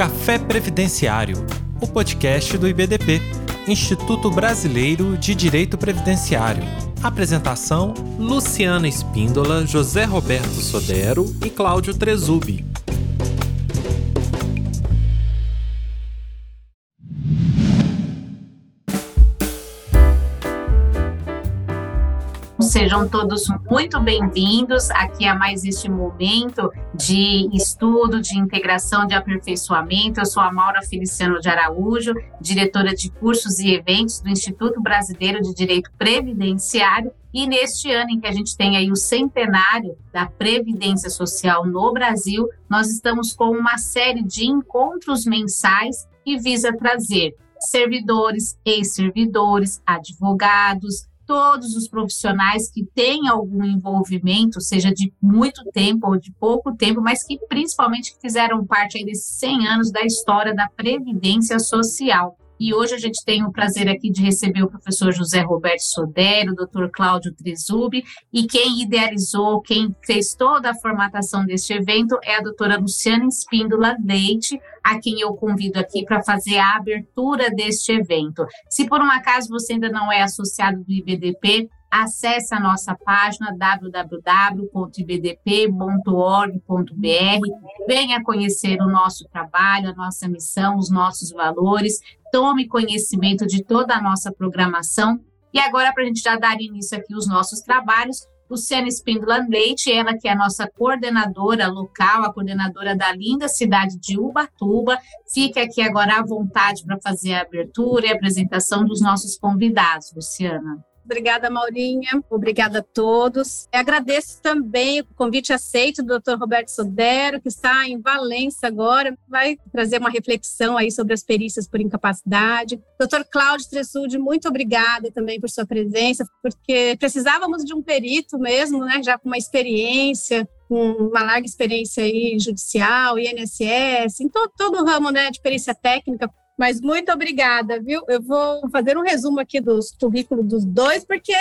Café Previdenciário, o podcast do IBDP, Instituto Brasileiro de Direito Previdenciário. Apresentação: Luciana Espíndola, José Roberto Sodero e Cláudio Trezubi. Sejam todos muito bem-vindos aqui a mais este momento de estudo, de integração, de aperfeiçoamento. Eu sou a Maura Feliciano de Araújo, diretora de cursos e eventos do Instituto Brasileiro de Direito Previdenciário. E neste ano em que a gente tem aí o centenário da Previdência Social no Brasil, nós estamos com uma série de encontros mensais que visa trazer servidores, ex-servidores, advogados, todos os profissionais que têm algum envolvimento, seja de muito tempo ou de pouco tempo, mas que principalmente fizeram parte aí desses 100 anos da história da Previdência Social. E hoje a gente tem o prazer aqui de receber o professor José Roberto Sodero, o doutor Cláudio Trizubi, e quem idealizou, quem fez toda a formatação deste evento é a doutora Luciana Espíndola Leite, a quem eu convido aqui para fazer a abertura deste evento. Se por um acaso você ainda não é associado do IBDP, acesse a nossa página www.ibdp.org.br, venha conhecer o nosso trabalho, a nossa missão, os nossos valores, tome conhecimento de toda a nossa programação. E agora, para a gente já dar início aqui os nossos trabalhos, Luciana Espíndola Leite, ela que é a nossa coordenadora local, a coordenadora da linda cidade de Ubatuba, fica aqui agora à vontade para fazer a abertura e a apresentação dos nossos convidados, Luciana. Obrigada, Maurinha. Obrigada a todos. Agradeço também o convite aceito do Dr. Roberto Sodero, que está em Valença agora, vai trazer uma reflexão aí sobre as perícias por incapacidade. Dr. Cláudio Tressude, muito obrigada também por sua presença, porque precisávamos de um perito mesmo, né, já com uma experiência, uma larga experiência aí judicial, INSS, em todo, todo o ramo né, de perícia técnica, mas muito obrigada, viu? Eu vou fazer um resumo aqui dos currículos dos dois, porque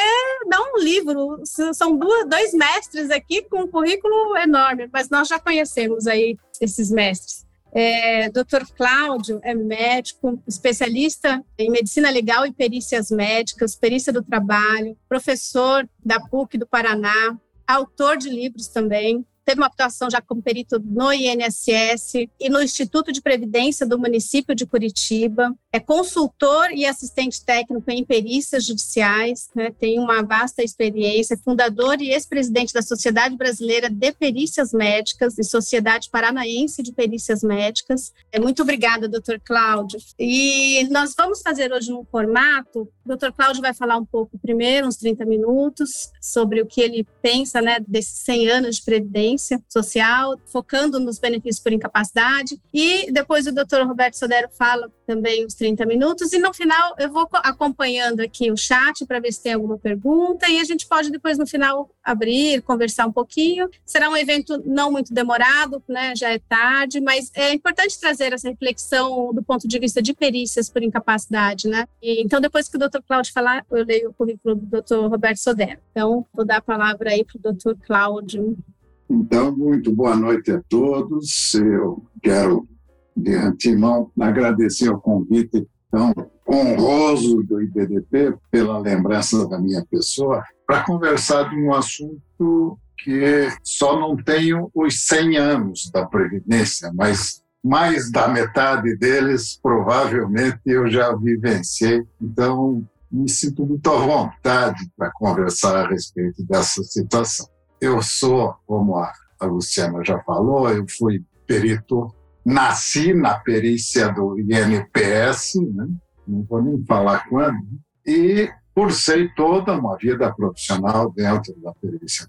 dá um livro. São duas, dois mestres aqui com um currículo enorme, mas nós já conhecemos aí esses mestres. É, Dr. Cláudio é médico, especialista em medicina legal e perícias médicas, perícia do trabalho, professor da PUC do Paraná, autor de livros também, teve uma atuação já como perito no INSS e no Instituto de Previdência do município de Curitiba. É consultor e assistente técnico em perícias judiciais, né? tem uma vasta experiência, é fundador e ex-presidente da Sociedade Brasileira de Perícias Médicas e Sociedade Paranaense de Perícias Médicas. É, muito obrigada, doutor Cláudio. E nós vamos fazer hoje um formato, doutor Cláudio vai falar um pouco primeiro, uns 30 minutos, sobre o que ele pensa né, desses 100 anos de Previdência, social, focando nos benefícios por incapacidade. E depois o doutor Roberto Sodero fala também uns 30 minutos. E no final eu vou acompanhando aqui o chat para ver se tem alguma pergunta. E a gente pode depois no final abrir, conversar um pouquinho. Será um evento não muito demorado, né? Já é tarde, mas é importante trazer essa reflexão do ponto de vista de perícias por incapacidade, né? E, então, depois que o doutor Cláudio falar, eu leio o currículo do doutor Roberto Sodero. Então, vou dar a palavra aí para o doutor Cláudio. Então, muito boa noite a todos. Eu quero, de antemão, agradecer o convite tão honroso do IBDP pela lembrança da minha pessoa para conversar de um assunto que só não tenho os 100 anos da Previdência, mas mais da metade deles provavelmente eu já vivenciei. Então, me sinto muito à vontade para conversar a respeito dessa situação. Eu sou, como a, Luciana já falou, eu fui perito, nasci na perícia do INPS, né? não vou nem falar quando, e cursei toda uma vida profissional dentro da perícia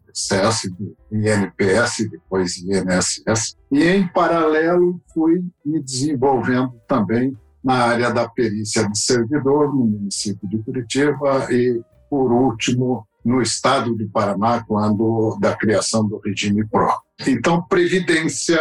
do INPS, depois INSS, e em paralelo fui me desenvolvendo também na área da perícia de servidor no município de Curitiba e, por último, no estado do Paraná quando da criação do regime PRO. Então, previdência,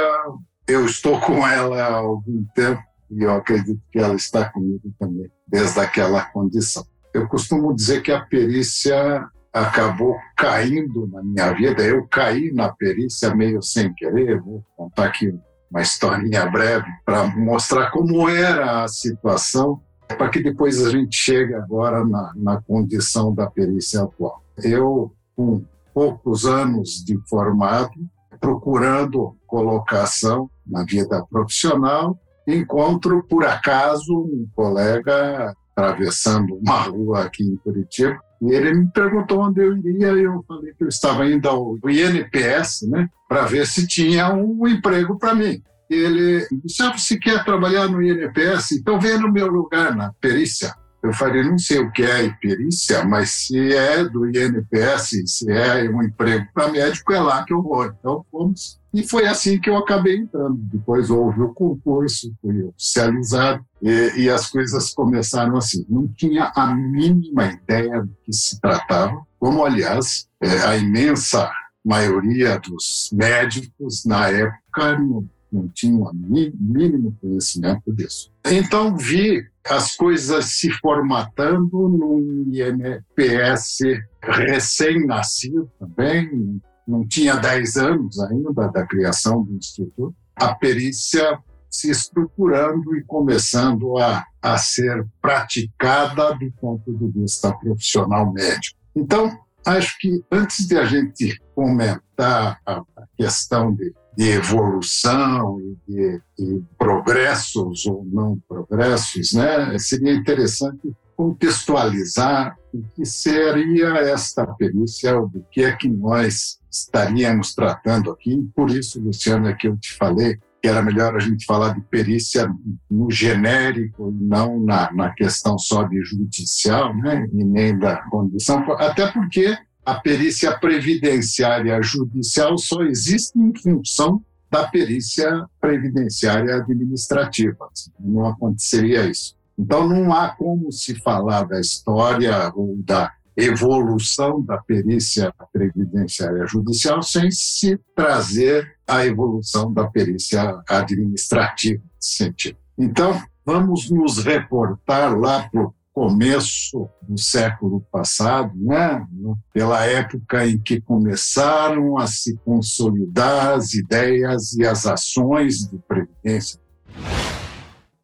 eu estou com ela há algum tempo e eu acredito que ela está comigo também desde aquela condição. Eu costumo dizer que a perícia acabou caindo na minha vida. Eu caí na perícia meio sem querer. Vou contar aqui uma historinha breve para mostrar como era a situação, para que depois a gente chegue agora na, na condição da perícia atual. Eu, com poucos anos de formado, procurando colocação na vida profissional, encontro por acaso um colega atravessando uma rua aqui em Curitiba e ele me perguntou onde eu iria e eu falei que eu estava indo ao INPS, né, para ver se tinha um emprego para mim. Ele disse: ah, você quer trabalhar no INPS? Então venha no meu lugar na perícia. Eu falei, não sei o que é perícia, mas se é do INPS, se é um emprego para médico, é lá que eu vou. Então fomos. E foi assim que eu acabei entrando. Depois houve o concurso, fui oficializado e, e as coisas começaram assim. Não tinha a mínima ideia do que se tratava, como, aliás, é, a imensa maioria dos médicos na época não, não tinham o mínimo conhecimento disso. Então vi as coisas se formatando num INPS recém-nascido também, não tinha 10 anos ainda da criação do Instituto, a perícia se estruturando e começando a, a ser praticada do ponto de vista profissional médico. Então, acho que antes de a gente comentar a, questão de de evolução e de, de, progressos ou não progressos, né? seria interessante contextualizar o que seria esta perícia, do que é que nós estaríamos tratando aqui. Por isso, Luciano, é que eu te falei que era melhor a gente falar de perícia no genérico, não na, na questão só de judicial, né? e nem da condição, até porque a perícia previdenciária judicial só existe em função da perícia previdenciária administrativa. Não aconteceria isso. Então, não há como se falar da história ou da evolução da perícia previdenciária judicial sem se trazer a evolução da perícia administrativa nesse sentido. Então, vamos nos reportar lá para o começo do século passado, né? pela época em que começaram a se consolidar as ideias e as ações de previdência.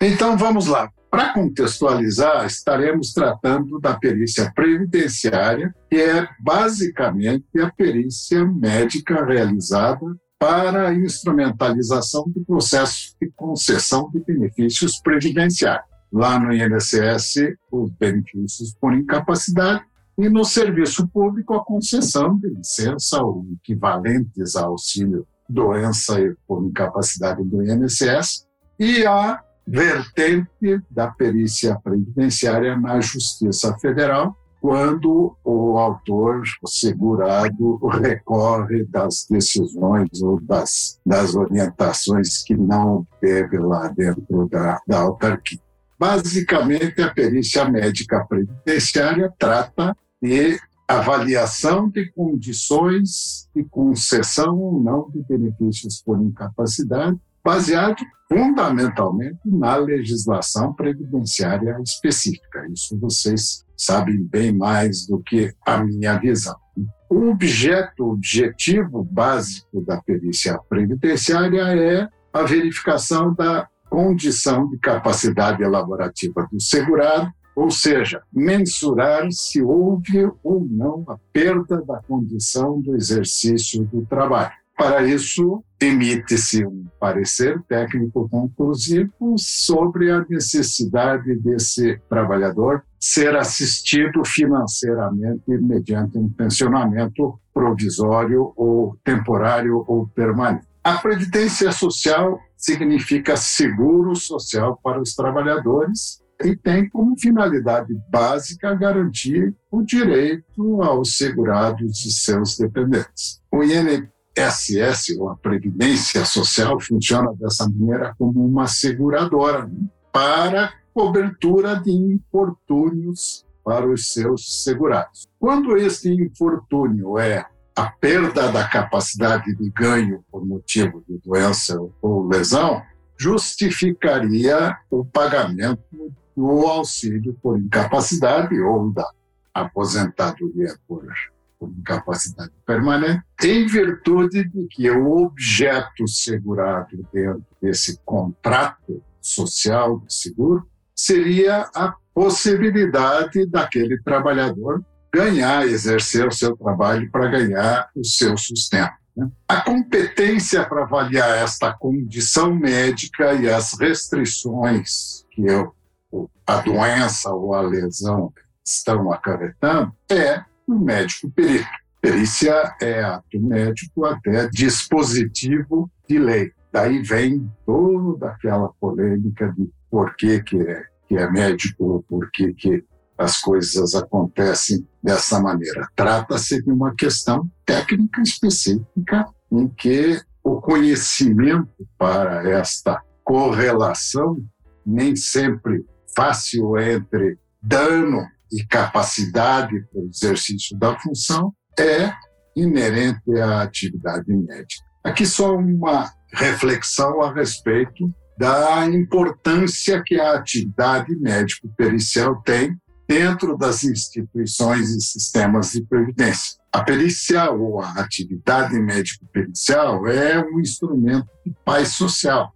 Então vamos lá. Para contextualizar, estaremos tratando da perícia previdenciária, que é basicamente a perícia médica realizada para a instrumentalização do processo de concessão de benefícios previdenciários. Lá no INSS os benefícios por incapacidade e no serviço público a concessão de licença ou equivalentes a auxílio doença por incapacidade do INSS e a vertente da perícia previdenciária na Justiça Federal, quando o autor, o segurado, recorre das decisões ou das, das orientações que não teve lá dentro da, da autarquia. Basicamente, a perícia médica previdenciária trata de avaliação de condições de concessão ou não de benefícios por incapacidade, baseado fundamentalmente na legislação previdenciária específica. Isso vocês sabem bem mais do que a minha visão. O objeto, objetivo básico da perícia previdenciária é a verificação da condição de capacidade elaborativa do segurado, ou seja, mensurar se houve ou não a perda da condição do exercício do trabalho. Para isso, emite-se um parecer técnico conclusivo sobre a necessidade desse trabalhador ser assistido financeiramente mediante um pensionamento provisório ou temporário ou permanente. A previdência social significa seguro social para os trabalhadores e tem como finalidade básica garantir o direito aos segurados e seus dependentes. O INSS, ou a Previdência Social, funciona dessa maneira como uma seguradora para cobertura de infortúnios para os seus segurados. Quando este infortúnio é a perda da capacidade de ganho por motivo de doença ou lesão justificaria o pagamento do auxílio por incapacidade ou da aposentadoria por, incapacidade permanente, em virtude de que o objeto segurado dentro desse contrato social de seguro seria a possibilidade daquele trabalhador ganhar, exercer o seu trabalho para ganhar o seu sustento. Né? A competência para avaliar esta condição médica e as restrições que eu, a doença ou a lesão estão acarretando é o médico perito. Perícia é ato médico até dispositivo de lei. Daí vem toda aquela polêmica de por que, que, é, que é médico por que, que as coisas acontecem dessa maneira. Trata-se de uma questão técnica específica em que o conhecimento para esta correlação nem sempre fácil entre dano e capacidade para o exercício da função é inerente à atividade médica. Aqui só uma reflexão a respeito da importância que a atividade médico-pericial tem dentro das instituições e sistemas de previdência. A perícia ou a atividade médico-pericial é um instrumento de paz social?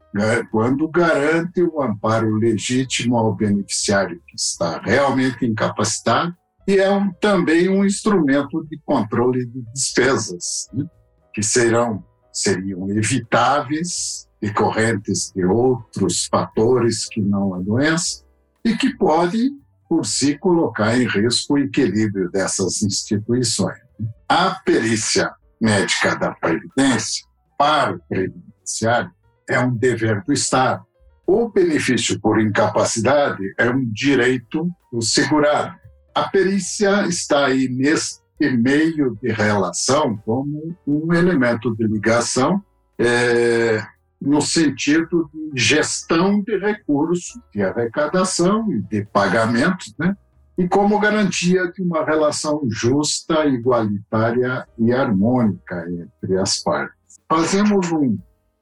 Quando garante o amparo legítimo ao beneficiário que está realmente incapacitado e é um, também um instrumento de controle de despesas, né? que serão seriam evitáveis, decorrentes de outros fatores que não a doença, e que pode por si colocar em risco o equilíbrio dessas instituições. A perícia médica da Previdência, para o previdenciário, é um dever do Estado. O benefício por incapacidade é um direito do segurado. A perícia está aí nesse meio de relação como um elemento de ligação é, no sentido de gestão de recursos, de arrecadação e de pagamentos, né? e como garantia de uma relação justa, igualitária e harmônica entre as partes. Fazemos um,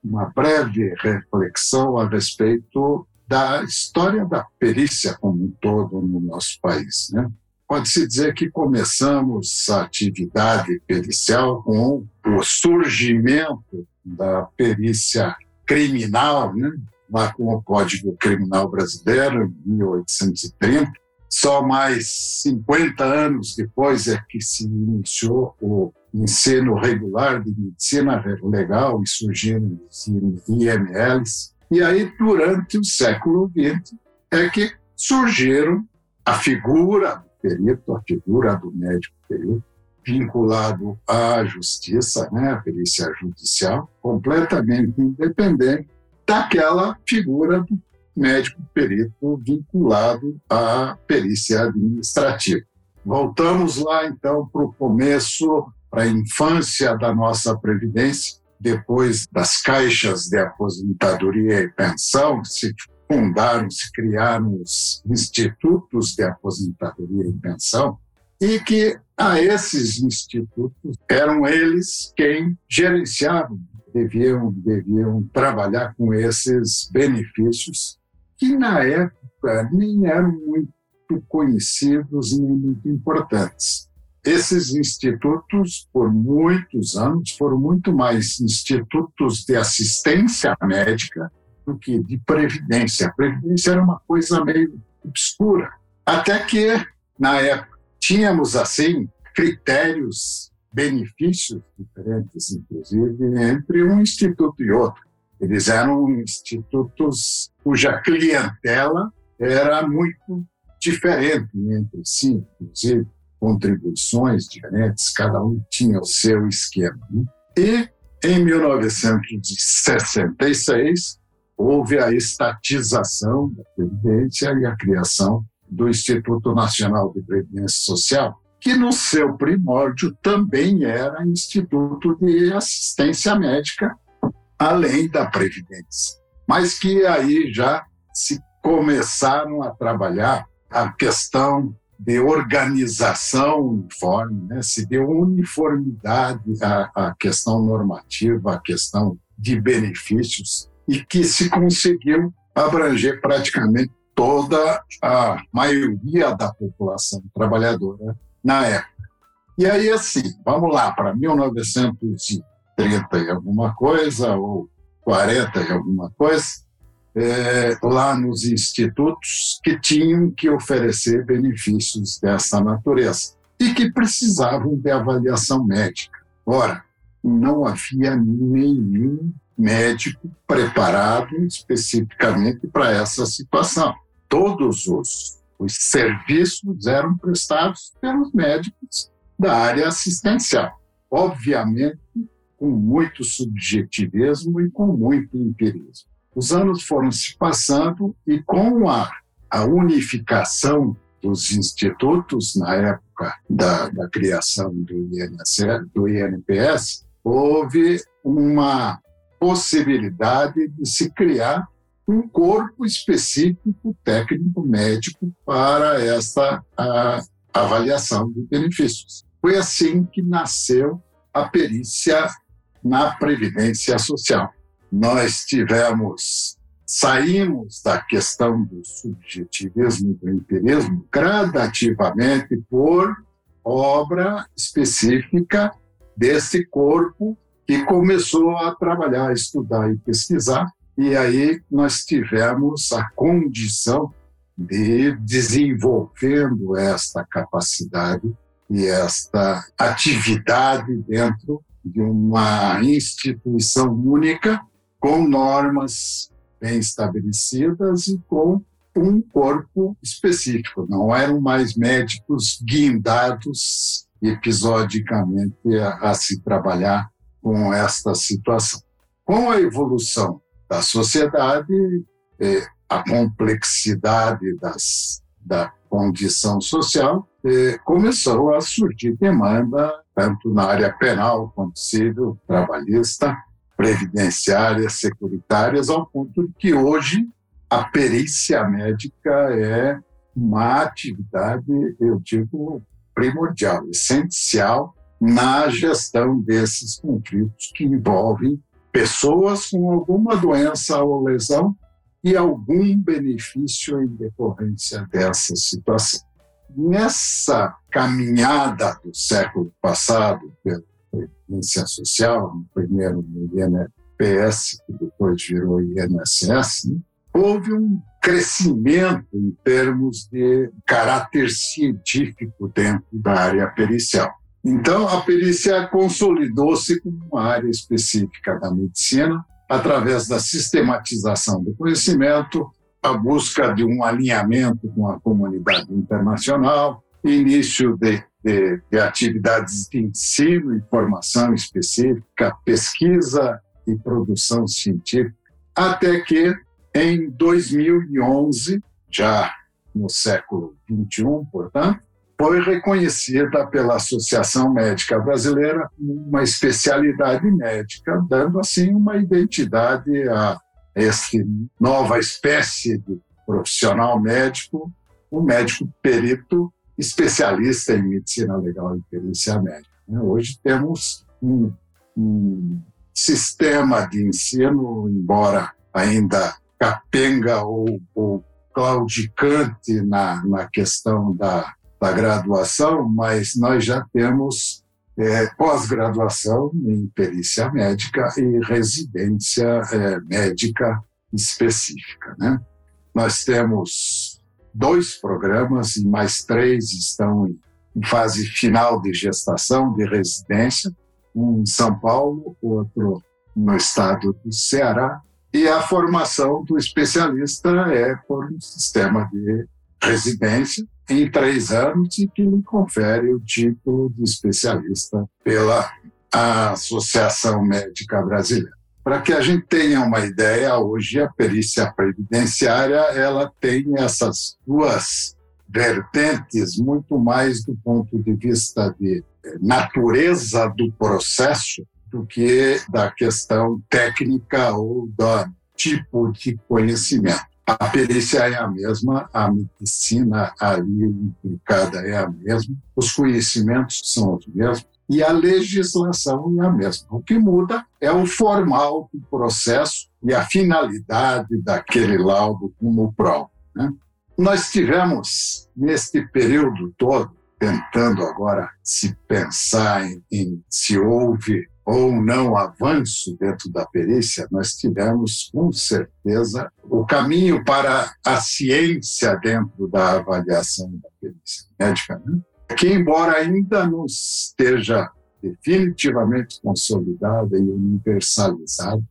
uma breve reflexão a respeito da história da perícia como um todo no nosso país. Né? Pode-se dizer que começamos a atividade pericial com o surgimento da perícia criminal, né? lá com o Código Criminal Brasileiro, em 1830. Só mais 50 anos depois é que se iniciou o ensino regular de medicina legal e surgiram os IMLs. E aí, durante o século XX, é que surgiram a figura do perito, a figura do médico perito, vinculado à justiça, né, à perícia judicial, completamente independente daquela figura do médico perito vinculado à perícia administrativa. Voltamos lá então para o começo, para a infância da nossa previdência, depois das caixas de aposentadoria e pensão, se fundaram, se criaram os institutos de aposentadoria e pensão, e que a esses institutos eram eles quem gerenciavam, deviam, deviam trabalhar com esses benefícios que na época nem eram muito conhecidos nem muito importantes. Esses institutos, por muitos anos, foram muito mais institutos de assistência médica do que de previdência. A previdência era uma coisa meio obscura. Até que, na época, Tínhamos, assim, critérios, benefícios diferentes, inclusive, entre um instituto e outro. Eles eram institutos cuja clientela era muito diferente entre si, inclusive contribuições diferentes, cada um tinha o seu esquema. Né? E em 1966 houve a estatização da Previdência e a criação do Instituto Nacional de Previdência Social, que no seu primórdio também era Instituto de Assistência Médica, além da Previdência. Mas que aí já se começaram a trabalhar a questão de organização uniforme, né? se deu uniformidade à, à questão normativa, à questão de benefícios, e que se conseguiu abranger praticamente toda a maioria da população trabalhadora na época. E aí, assim, vamos lá, para 1930 e alguma coisa, ou 40 e alguma coisa, é, lá nos institutos que tinham que oferecer benefícios dessa natureza e que precisavam de avaliação médica. Ora, não havia nenhum médico preparado especificamente para essa situação. Todos os, os serviços eram prestados pelos médicos da área assistencial. Obviamente, com muito subjetivismo e com muito empirismo. Os anos foram se passando e com a, a unificação dos institutos, na época da, da criação do, INSS, do INPS, houve uma possibilidade de se criar um corpo específico técnico médico para essa avaliação de benefícios. Foi assim que nasceu a perícia na Previdência Social. Nós tivemos, saímos da questão do subjetivismo e do empirismo gradativamente por obra específica desse corpo que começou a trabalhar, estudar e pesquisar, e aí nós tivemos a condição de desenvolvendo esta capacidade e esta atividade dentro de uma instituição única, com normas bem estabelecidas e com um corpo específico. Não eram mais médicos guindados episodicamente a, a se trabalhar com esta situação. Com a evolução da sociedade, eh, a complexidade das, da condição social, eh, começou a surgir demanda, tanto na área penal quanto civil, trabalhista, previdenciária, securitárias, ao ponto de que hoje a perícia médica é uma atividade, eu digo, primordial, essencial na gestão desses conflitos que envolvem pessoas com alguma doença ou lesão e algum benefício em decorrência dessa situação. Nessa caminhada do século passado Previdência Social, primeiro no INPS, que depois virou INSS, né, houve um crescimento em termos de caráter científico dentro da área pericial. Então, a perícia consolidou-se como uma área específica da medicina, através da sistematização do conhecimento, a busca de um alinhamento com a comunidade internacional, início de, de, de atividades de ensino e formação específica, pesquisa e produção científica, até que, em 2011, já no século XXI, portanto, foi reconhecida pela Associação Médica Brasileira uma especialidade médica, dando assim uma identidade a essa nova espécie de profissional médico, um médico perito especialista em medicina legal e perícia médica. Né? Hoje temos um, um sistema de ensino, embora ainda capenga ou, ou claudicante na, na questão da da graduação, mas nós já temos é, pós-graduação em perícia médica e residência é, médica específica. Né? Nós temos dois programas e mais três estão em fase final de gestação, de residência, um em São Paulo, outro no estado do Ceará, e a formação do especialista é por um sistema de residência, em três anos e que lhe confere o título de especialista pela Associação Médica Brasileira. Para que a gente tenha uma ideia, hoje a perícia previdenciária ela tem essas duas vertentes muito mais do ponto de vista de natureza do processo do que da questão técnica ou do tipo de conhecimento. A perícia é a mesma, a medicina ali implicada é a mesma, os conhecimentos são os mesmos e a legislação é a mesma. O que muda é o formal do processo e a finalidade daquele laudo como prova. Né? Nós tivemos, neste período todo, tentando agora se pensar em, em se houve ou não avanço dentro da perícia, nós tivemos com certeza o caminho para a ciência dentro da avaliação da perícia médica, né? Que embora ainda não esteja definitivamente consolidada e universalizada,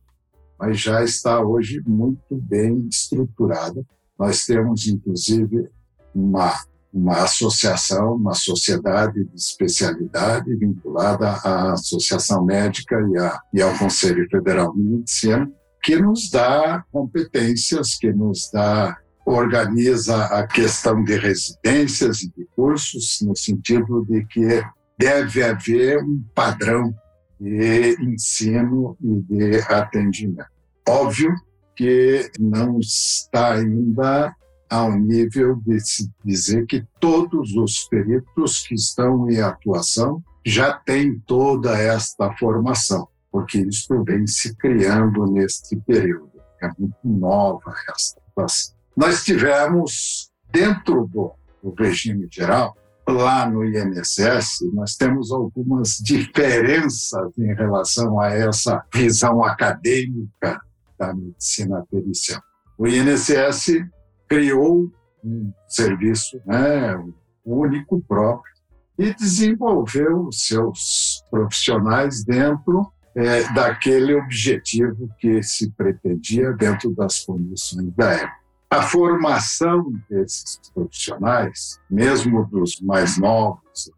mas já está hoje muito bem estruturada. Nós temos, inclusive, uma uma associação, uma sociedade de especialidade vinculada à Associação Médica e, a, e ao Conselho Federal de Medicina, que nos dá competências, que nos dá organiza a questão de residências e de cursos, no sentido de que deve haver um padrão de ensino e de atendimento. Óbvio que não está ainda ao nível de se dizer que todos os peritos que estão em atuação já têm toda esta formação, porque isso vem se criando neste período. É muito nova esta situação. Nós tivemos, dentro do, do regime geral, lá no INSS, nós temos algumas diferenças em relação a essa visão acadêmica da medicina pericial. O INSS criou um serviço né, único, próprio, e desenvolveu seus profissionais dentro é, daquele objetivo que se pretendia dentro das condições da época. A formação desses profissionais, mesmo dos mais novos,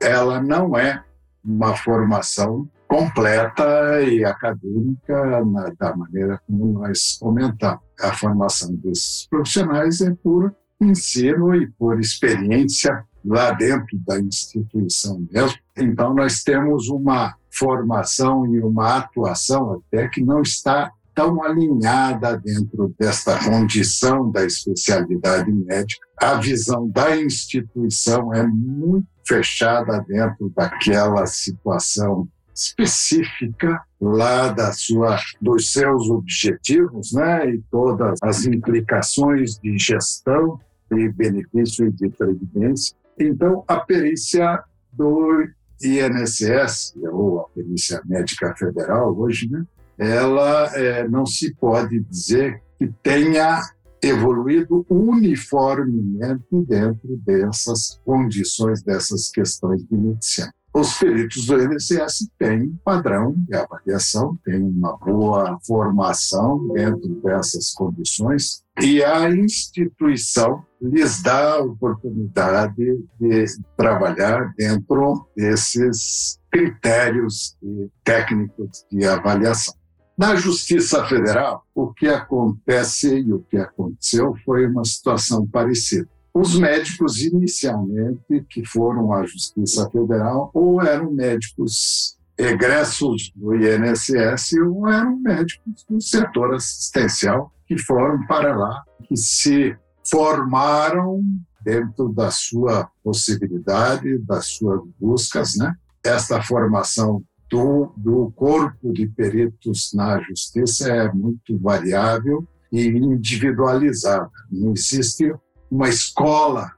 ela não é uma formação completa e acadêmica da maneira como nós comentamos. A formação desses profissionais é por ensino e por experiência lá dentro da instituição mesmo. Então, nós temos uma formação e uma atuação até que não está tão alinhada dentro desta condição da especialidade médica. A visão da instituição é muito fechada dentro daquela situação específica lá da sua, dos seus objetivos né, e todas as implicações de gestão, de benefício e de previdência. Então, a perícia do INSS, ou a perícia médica federal hoje, né, ela é, não se pode dizer que tenha evoluído uniformemente dentro dessas condições, dessas questões de medicina os peritos do INSS têm um padrão de avaliação, têm uma boa formação dentro dessas condições e a instituição lhes dá a oportunidade de trabalhar dentro desses critérios técnicos de avaliação. Na Justiça Federal, o que acontece e o que aconteceu foi uma situação parecida. Os médicos, inicialmente, que foram à Justiça Federal, ou eram médicos egressos do INSS, ou eram médicos do setor assistencial que foram para lá, que se formaram dentro da sua possibilidade, das suas buscas, né? Esta formação do, do corpo de peritos na justiça é muito variável e individualizada. Não existe uma escola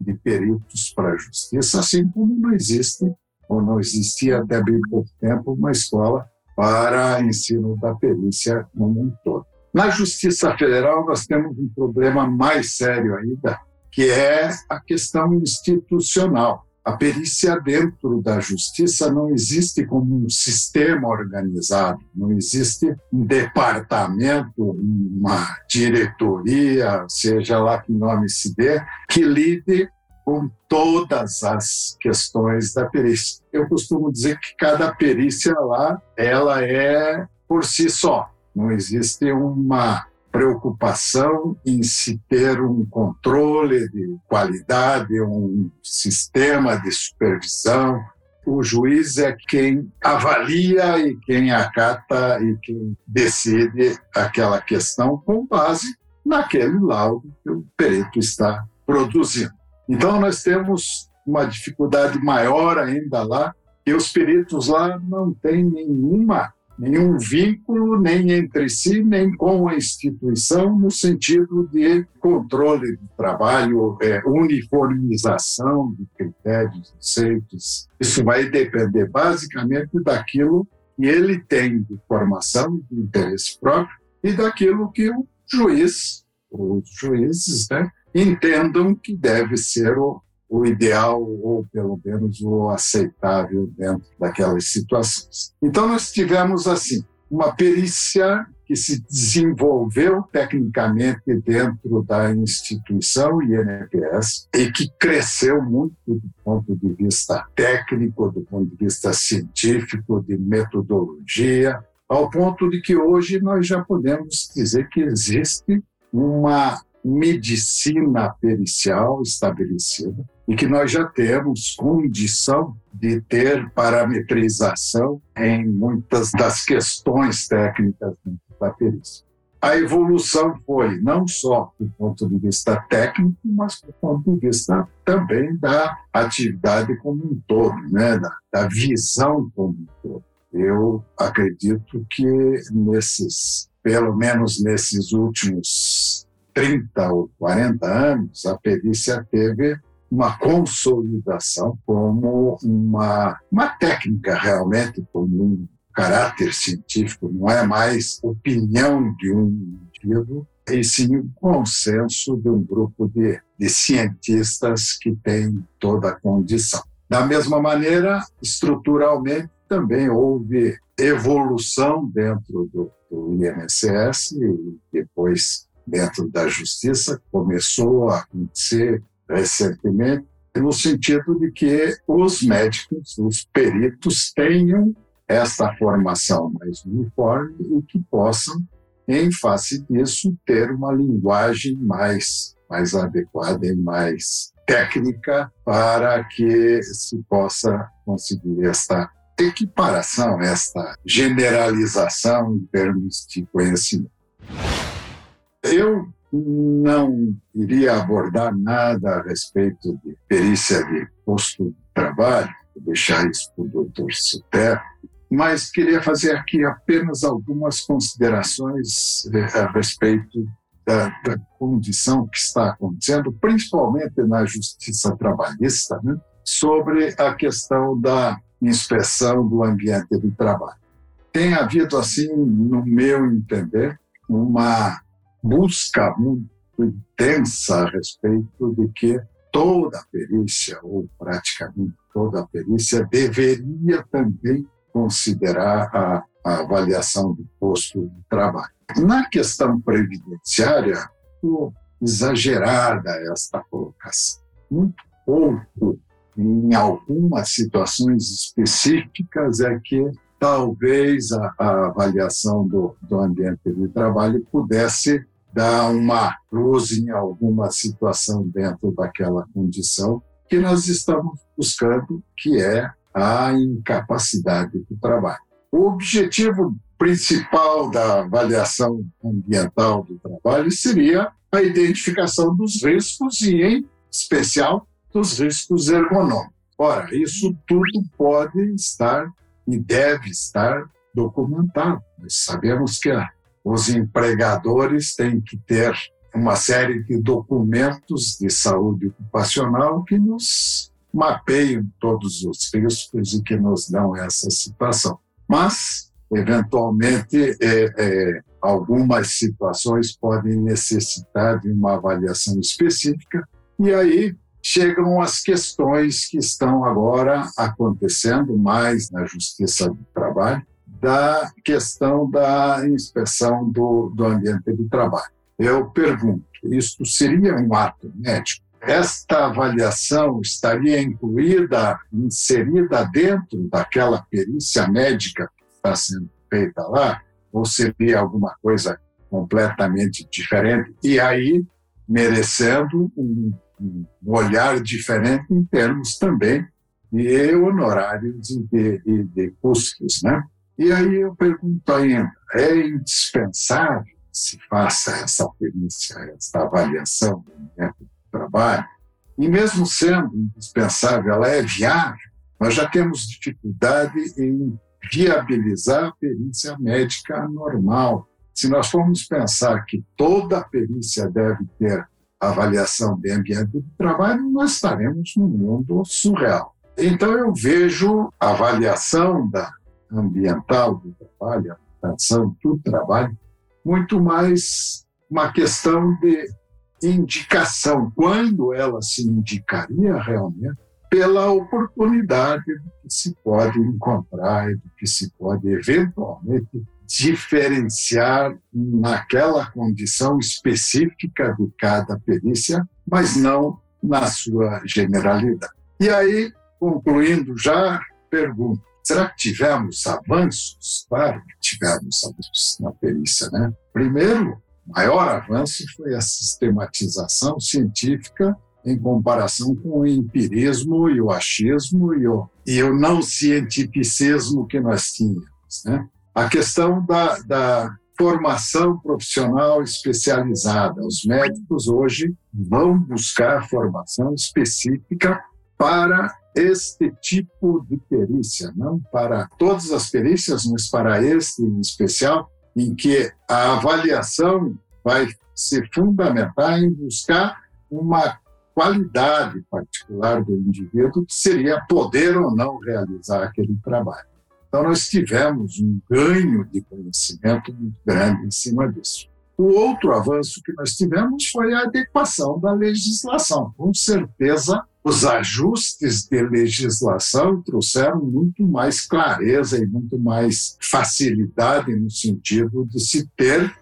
de peritos para a justiça, assim como não existe, ou não existia até bem pouco tempo, uma escola para ensino da perícia como um todo. Na Justiça Federal, nós temos um problema mais sério ainda, que é a questão institucional. A perícia dentro da justiça não existe como um sistema organizado, não existe um departamento, uma diretoria, seja lá que nome se dê, que lide com todas as questões da perícia. Eu costumo dizer que cada perícia lá, ela é por si só. Não existe uma preocupação em se ter um controle de qualidade, um sistema de supervisão. O juiz é quem avalia e quem acata e quem decide aquela questão com base naquele laudo que o perito está produzindo. Então, nós temos uma dificuldade maior ainda lá, que os peritos lá não têm nenhuma nenhum vínculo nem entre si, nem com a instituição, no sentido de controle do trabalho, é, uniformização de critérios, conceitos. Isso vai depender basicamente daquilo que ele tem de formação, de interesse próprio, e daquilo que o juiz, os juízes, né, entendam que deve ser o, o ideal ou pelo menos o aceitável dentro daquelas situações. Então nós tivemos assim uma perícia que se desenvolveu tecnicamente dentro da instituição INPS e que cresceu muito do ponto de vista técnico, do ponto de vista científico, de metodologia, ao ponto de que hoje nós já podemos dizer que existe uma medicina pericial estabelecida e que nós já temos condição de ter parametrização em muitas das questões técnicas da perícia. A evolução foi não só do ponto de vista técnico, mas do ponto de vista também da atividade como um todo, né? da, da visão como um todo. Eu acredito que nesses, pelo menos nesses últimos 30 ou 40 anos, a perícia teve uma consolidação como uma, uma técnica realmente, como um caráter científico, não é mais opinião de um indivíduo, e sim o consenso de um grupo de, de cientistas que tem toda a condição. Da mesma maneira, estruturalmente, também houve evolução dentro do, do INSS e depois dentro da justiça, começou a acontecer recentemente, no sentido de que os médicos, os peritos, tenham esta formação mais uniforme e que possam, em face disso, ter uma linguagem mais, mais adequada e mais técnica para que se possa conseguir esta equiparação, esta generalização em termos de conhecimento. Eu não iria abordar nada a respeito de perícia de posto de trabalho, vou deixar isso para o doutor Suter, mas queria fazer aqui apenas algumas considerações eh, a respeito da, da, condição que está acontecendo, principalmente na justiça trabalhista, né, sobre a questão da inspeção do ambiente de trabalho. Tem havido, assim, no meu entender, uma busca muito intensa a respeito de que toda a perícia, ou praticamente toda a perícia, deveria também considerar a, a avaliação do posto de trabalho. Na questão previdenciária, exagerada esta colocação. Muito pouco, em algumas situações específicas, é que talvez a, a avaliação do, do ambiente de trabalho pudesse dar uma luz em alguma situação dentro daquela condição que nós estamos buscando, que é a incapacidade do trabalho. O objetivo principal da avaliação ambiental do trabalho seria a identificação dos riscos e, em especial, dos riscos ergonômicos. Ora, isso tudo pode estar e deve estar documentado. Nós sabemos que a os empregadores têm que ter uma série de documentos de saúde ocupacional que nos mapeiam todos os riscos e que nos dão essa situação. Mas, eventualmente, é, é, algumas situações podem necessitar de uma avaliação específica, e aí chegam as questões que estão agora acontecendo mais na Justiça do Trabalho, da questão da inspeção do, do ambiente de trabalho. Eu pergunto, isso seria um ato médico? Esta avaliação estaria incluída, inserida dentro daquela perícia médica que está sendo feita lá? Ou seria alguma coisa completamente diferente? E aí, merecendo um, um olhar diferente em termos também de honorários e de, de, de custos, né? E aí eu pergunto ainda, é indispensável que se faça essa perícia, essa avaliação do método de trabalho? E mesmo sendo indispensável, ela é viável? Nós já temos dificuldade em viabilizar a perícia médica normal. Se nós formos pensar que toda perícia deve ter avaliação de ambiente de trabalho, nós estaremos num mundo surreal. Então, eu vejo a avaliação da ambiental do trabalho, a avaliação do trabalho, muito mais uma questão de indicação, quando ela se indicaria realmente, pela oportunidade que se pode encontrar e do que se pode eventualmente diferenciar naquela condição específica de cada perícia, mas não na sua generalidade. E aí, concluindo já, pergunto: será que tivemos avanços? Claro que tivemos avanços na perícia, né? Primeiro, o maior avanço foi a sistematização científica em comparação com o empirismo e o achismo e o, e o não cientificismo que nós tínhamos. Né? A questão da, da formação profissional especializada. Os médicos hoje vão buscar formação específica para este tipo de perícia, não para todas as perícias, mas para este em especial, em que a avaliação vai se fundamentar em buscar uma qualidade particular do indivíduo, que seria poder ou não realizar aquele trabalho. Então, nós tivemos um ganho de conhecimento muito grande em cima disso. O outro avanço que nós tivemos foi a adequação da legislação. Com certeza, os ajustes de legislação trouxeram muito mais clareza e muito mais facilidade no sentido de se ter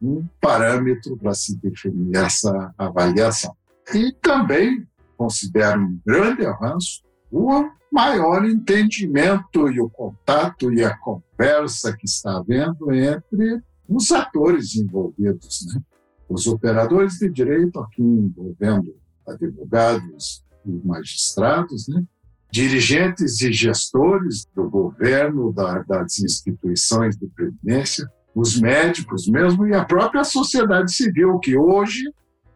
um parâmetro para se definir essa avaliação. E também considero um grande avanço o maior entendimento e o contato e a conversa que está havendo entre os atores envolvidos, né? Os operadores de direito aqui envolvendo advogados magistrados, né? dirigentes e gestores do governo, da, das instituições de previdência, os médicos mesmo e a própria sociedade civil, que hoje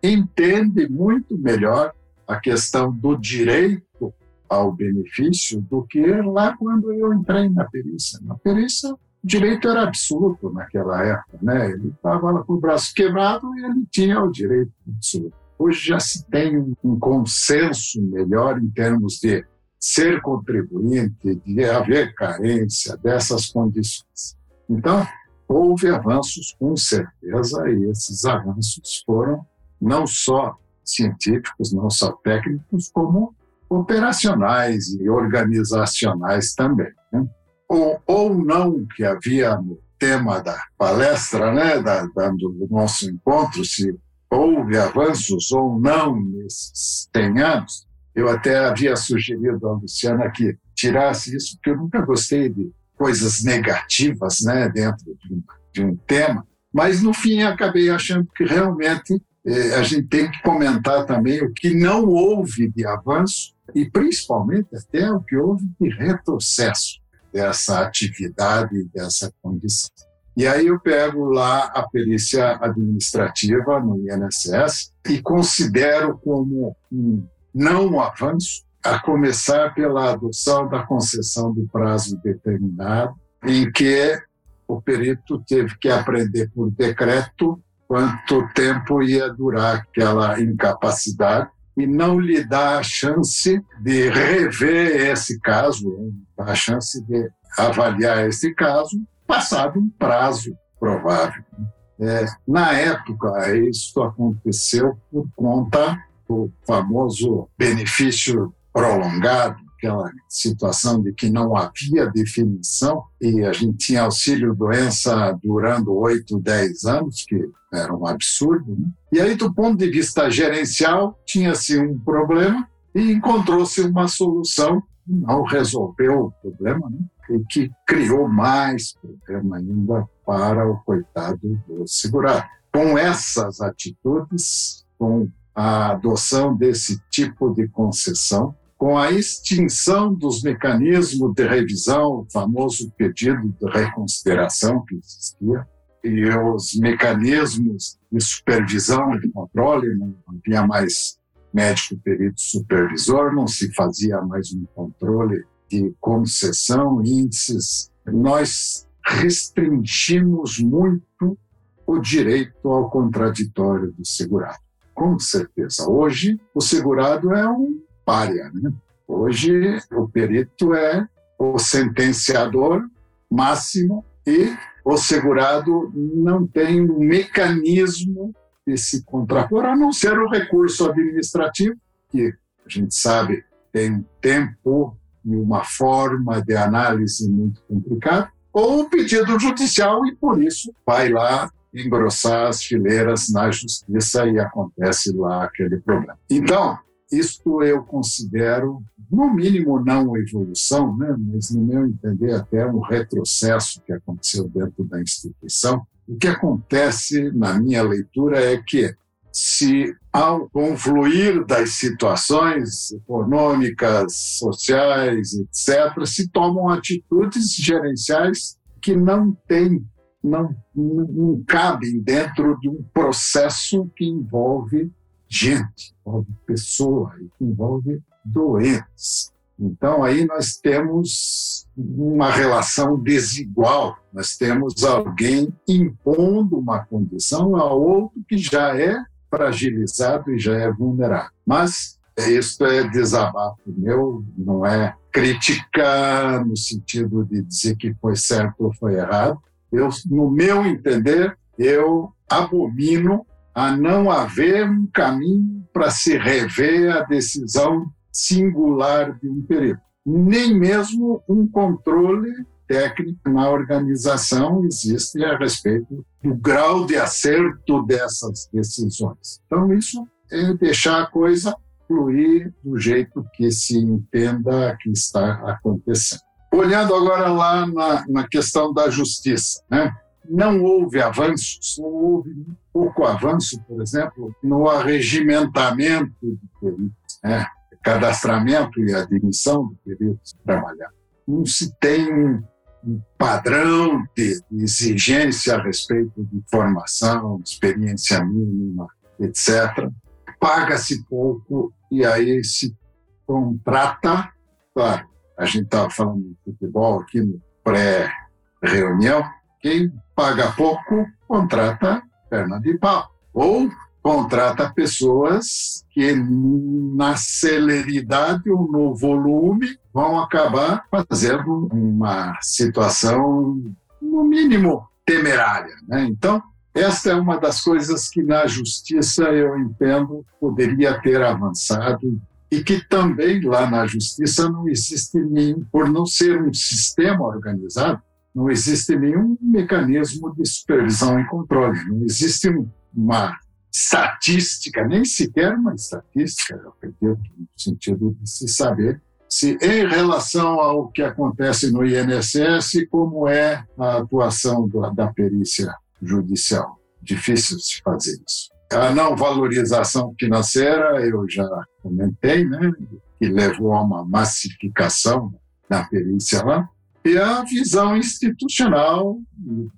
entende muito melhor a questão do direito ao benefício do que lá quando eu entrei na perícia. Na perícia, o direito era absoluto naquela época, né? Ele estava lá com o braço quebrado e ele tinha o direito absoluto. Hoje já se tem um consenso melhor em termos de ser contribuinte, de haver carência dessas condições. Então, houve avanços com certeza e esses avanços foram não só científicos, não só técnicos, como operacionais e organizacionais também. Né? Ou, ou não que havia no tema da palestra, né, da, da, do nosso encontro, se houve avanços ou não nesses 100 anos, eu até havia sugerido à Luciana que tirasse isso, porque eu nunca gostei de coisas negativas né, dentro de um, de um tema, mas no fim acabei achando que realmente eh, a gente tem que comentar também o que não houve de avanço e principalmente até o que houve de retrocesso dessa atividade, dessa condição. E aí eu pego lá a perícia administrativa no INSS e considero como um não avanço, a começar pela adoção da concessão de prazo determinado, em que o perito teve que aprender por decreto quanto tempo ia durar aquela incapacidade e não lhe dá a chance de rever esse caso, a chance de avaliar esse caso, passado um prazo provável. É, na época, isso aconteceu por conta do famoso benefício prolongado, aquela situação de que não havia definição e a gente tinha auxílio-doença durando oito, dez anos, que era um absurdo. Né? E aí, do ponto de vista gerencial, tinha-se um problema e encontrou-se uma solução não resolveu o problema, né? E que criou mais problema ainda para o coitado do segurado. Com essas atitudes, com a adoção desse tipo de concessão, com a extinção dos mecanismos de revisão, o famoso pedido de reconsideração que existia, e os mecanismos de supervisão, de controle, não havia mais médico perito supervisor, não se fazia mais um controle de concessão, índices nós restringimos muito o direito ao contraditório do segurado. Com certeza. Hoje, o segurado é um párea. Né? Hoje, o perito é o sentenciador máximo e o segurado não tem um mecanismo de se contrapor, a não ser o recurso administrativo, que a gente sabe tem um tempo e uma forma de análise muito complicada, ou o pedido judicial e, por isso, vai lá engrossar as fileiras na justiça e acontece lá aquele problema. Então, isto eu considero, no mínimo, não evolução, né? mas, no meu entender, até um retrocesso que aconteceu dentro da instituição. O que acontece, na minha leitura, é que, se ao confluir das situações econômicas, sociais, etc., se tomam atitudes gerenciais que não têm não, não cabem dentro de um processo que envolve gente, envolve pessoa, envolve doentes. Então, aí nós temos uma relação desigual. Nós temos alguém impondo uma condição a outro que já é fragilizado e já é vulnerável. Mas isso é desabafo meu, não é crítica no sentido de dizer que foi certo ou foi errado, eu, no meu entender, eu abomino a não haver um caminho para se rever a decisão singular de um perito. Nem mesmo um controle técnico na organização existe a respeito do grau de acerto dessas decisões. Então, isso é deixar a coisa fluir do jeito que se entenda que está acontecendo. Olhando agora lá na, na questão da justiça, né? não houve avanços, não houve pouco avanço, por exemplo, no arregimentamento peritos, né? cadastramento e admissão de peritos trabalhar. Não se tem um padrão de exigência a respeito de formação, experiência mínima, etc. Paga-se pouco e aí se contrata, claro, a gente estava falando de futebol aqui no pré-reunião, quem paga pouco contrata perna de pau. Ou contrata pessoas que, na celeridade ou no volume, vão acabar fazendo uma situação, no mínimo, temerária. Né? Então, esta é uma das coisas que na justiça eu entendo poderia ter avançado e que também lá na justiça não existe nenhum, por não ser um sistema organizado, não existe nenhum mecanismo de supervisão e controle, não existe uma estatística, nem sequer uma estatística, eu acredito, no sentido de se saber se em relação ao que acontece no INSS, como é a atuação da perícia judicial. Difícil se fazer isso. A não valorização financeira, eu já comentei, né, que levou a uma massificação da perícia lá, e a visão institucional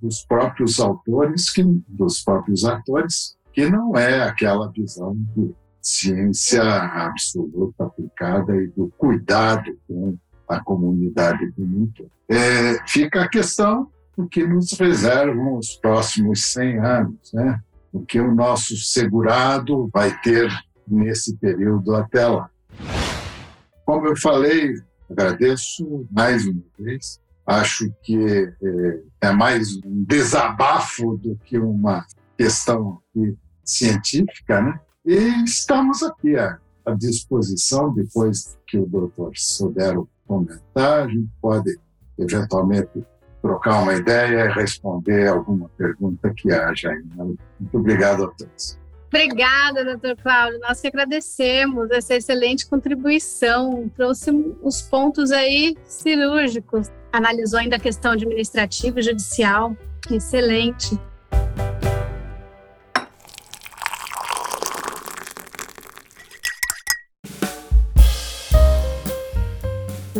dos próprios autores, que, dos próprios atores, que não é aquela visão de ciência absoluta aplicada e do cuidado com a comunidade do mundo. É, fica a questão do que nos reservam os próximos 100 anos, né? o que o nosso segurado vai ter nesse período até lá. Como eu falei, agradeço mais uma vez. Acho que é, é mais um desabafo do que uma questão científica, né? E estamos aqui à, à disposição, depois que o doutor Sodero comentar, a gente pode eventualmente trocar uma ideia e responder alguma pergunta que haja ainda. Muito obrigado a todos. Obrigada, doutor Cláudio. Nós que agradecemos essa excelente contribuição. Trouxe os pontos aí cirúrgicos. Analisou ainda a questão administrativa e judicial. Excelente.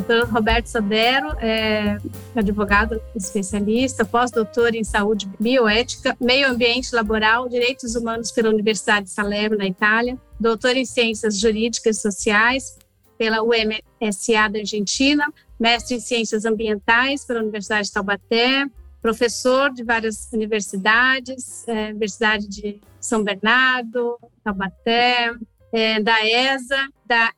Doutor Roberto Sodero é advogado especialista, pós-doutor em saúde bioética, meio ambiente laboral, direitos humanos pela Universidade de Salerno, na Itália, doutor em ciências jurídicas e sociais pela UMSA da Argentina, mestre em Ciências Ambientais pela Universidade de Taubaté, professor de várias universidades, é, Universidade de São Bernardo, Taubaté, é, da ESA, da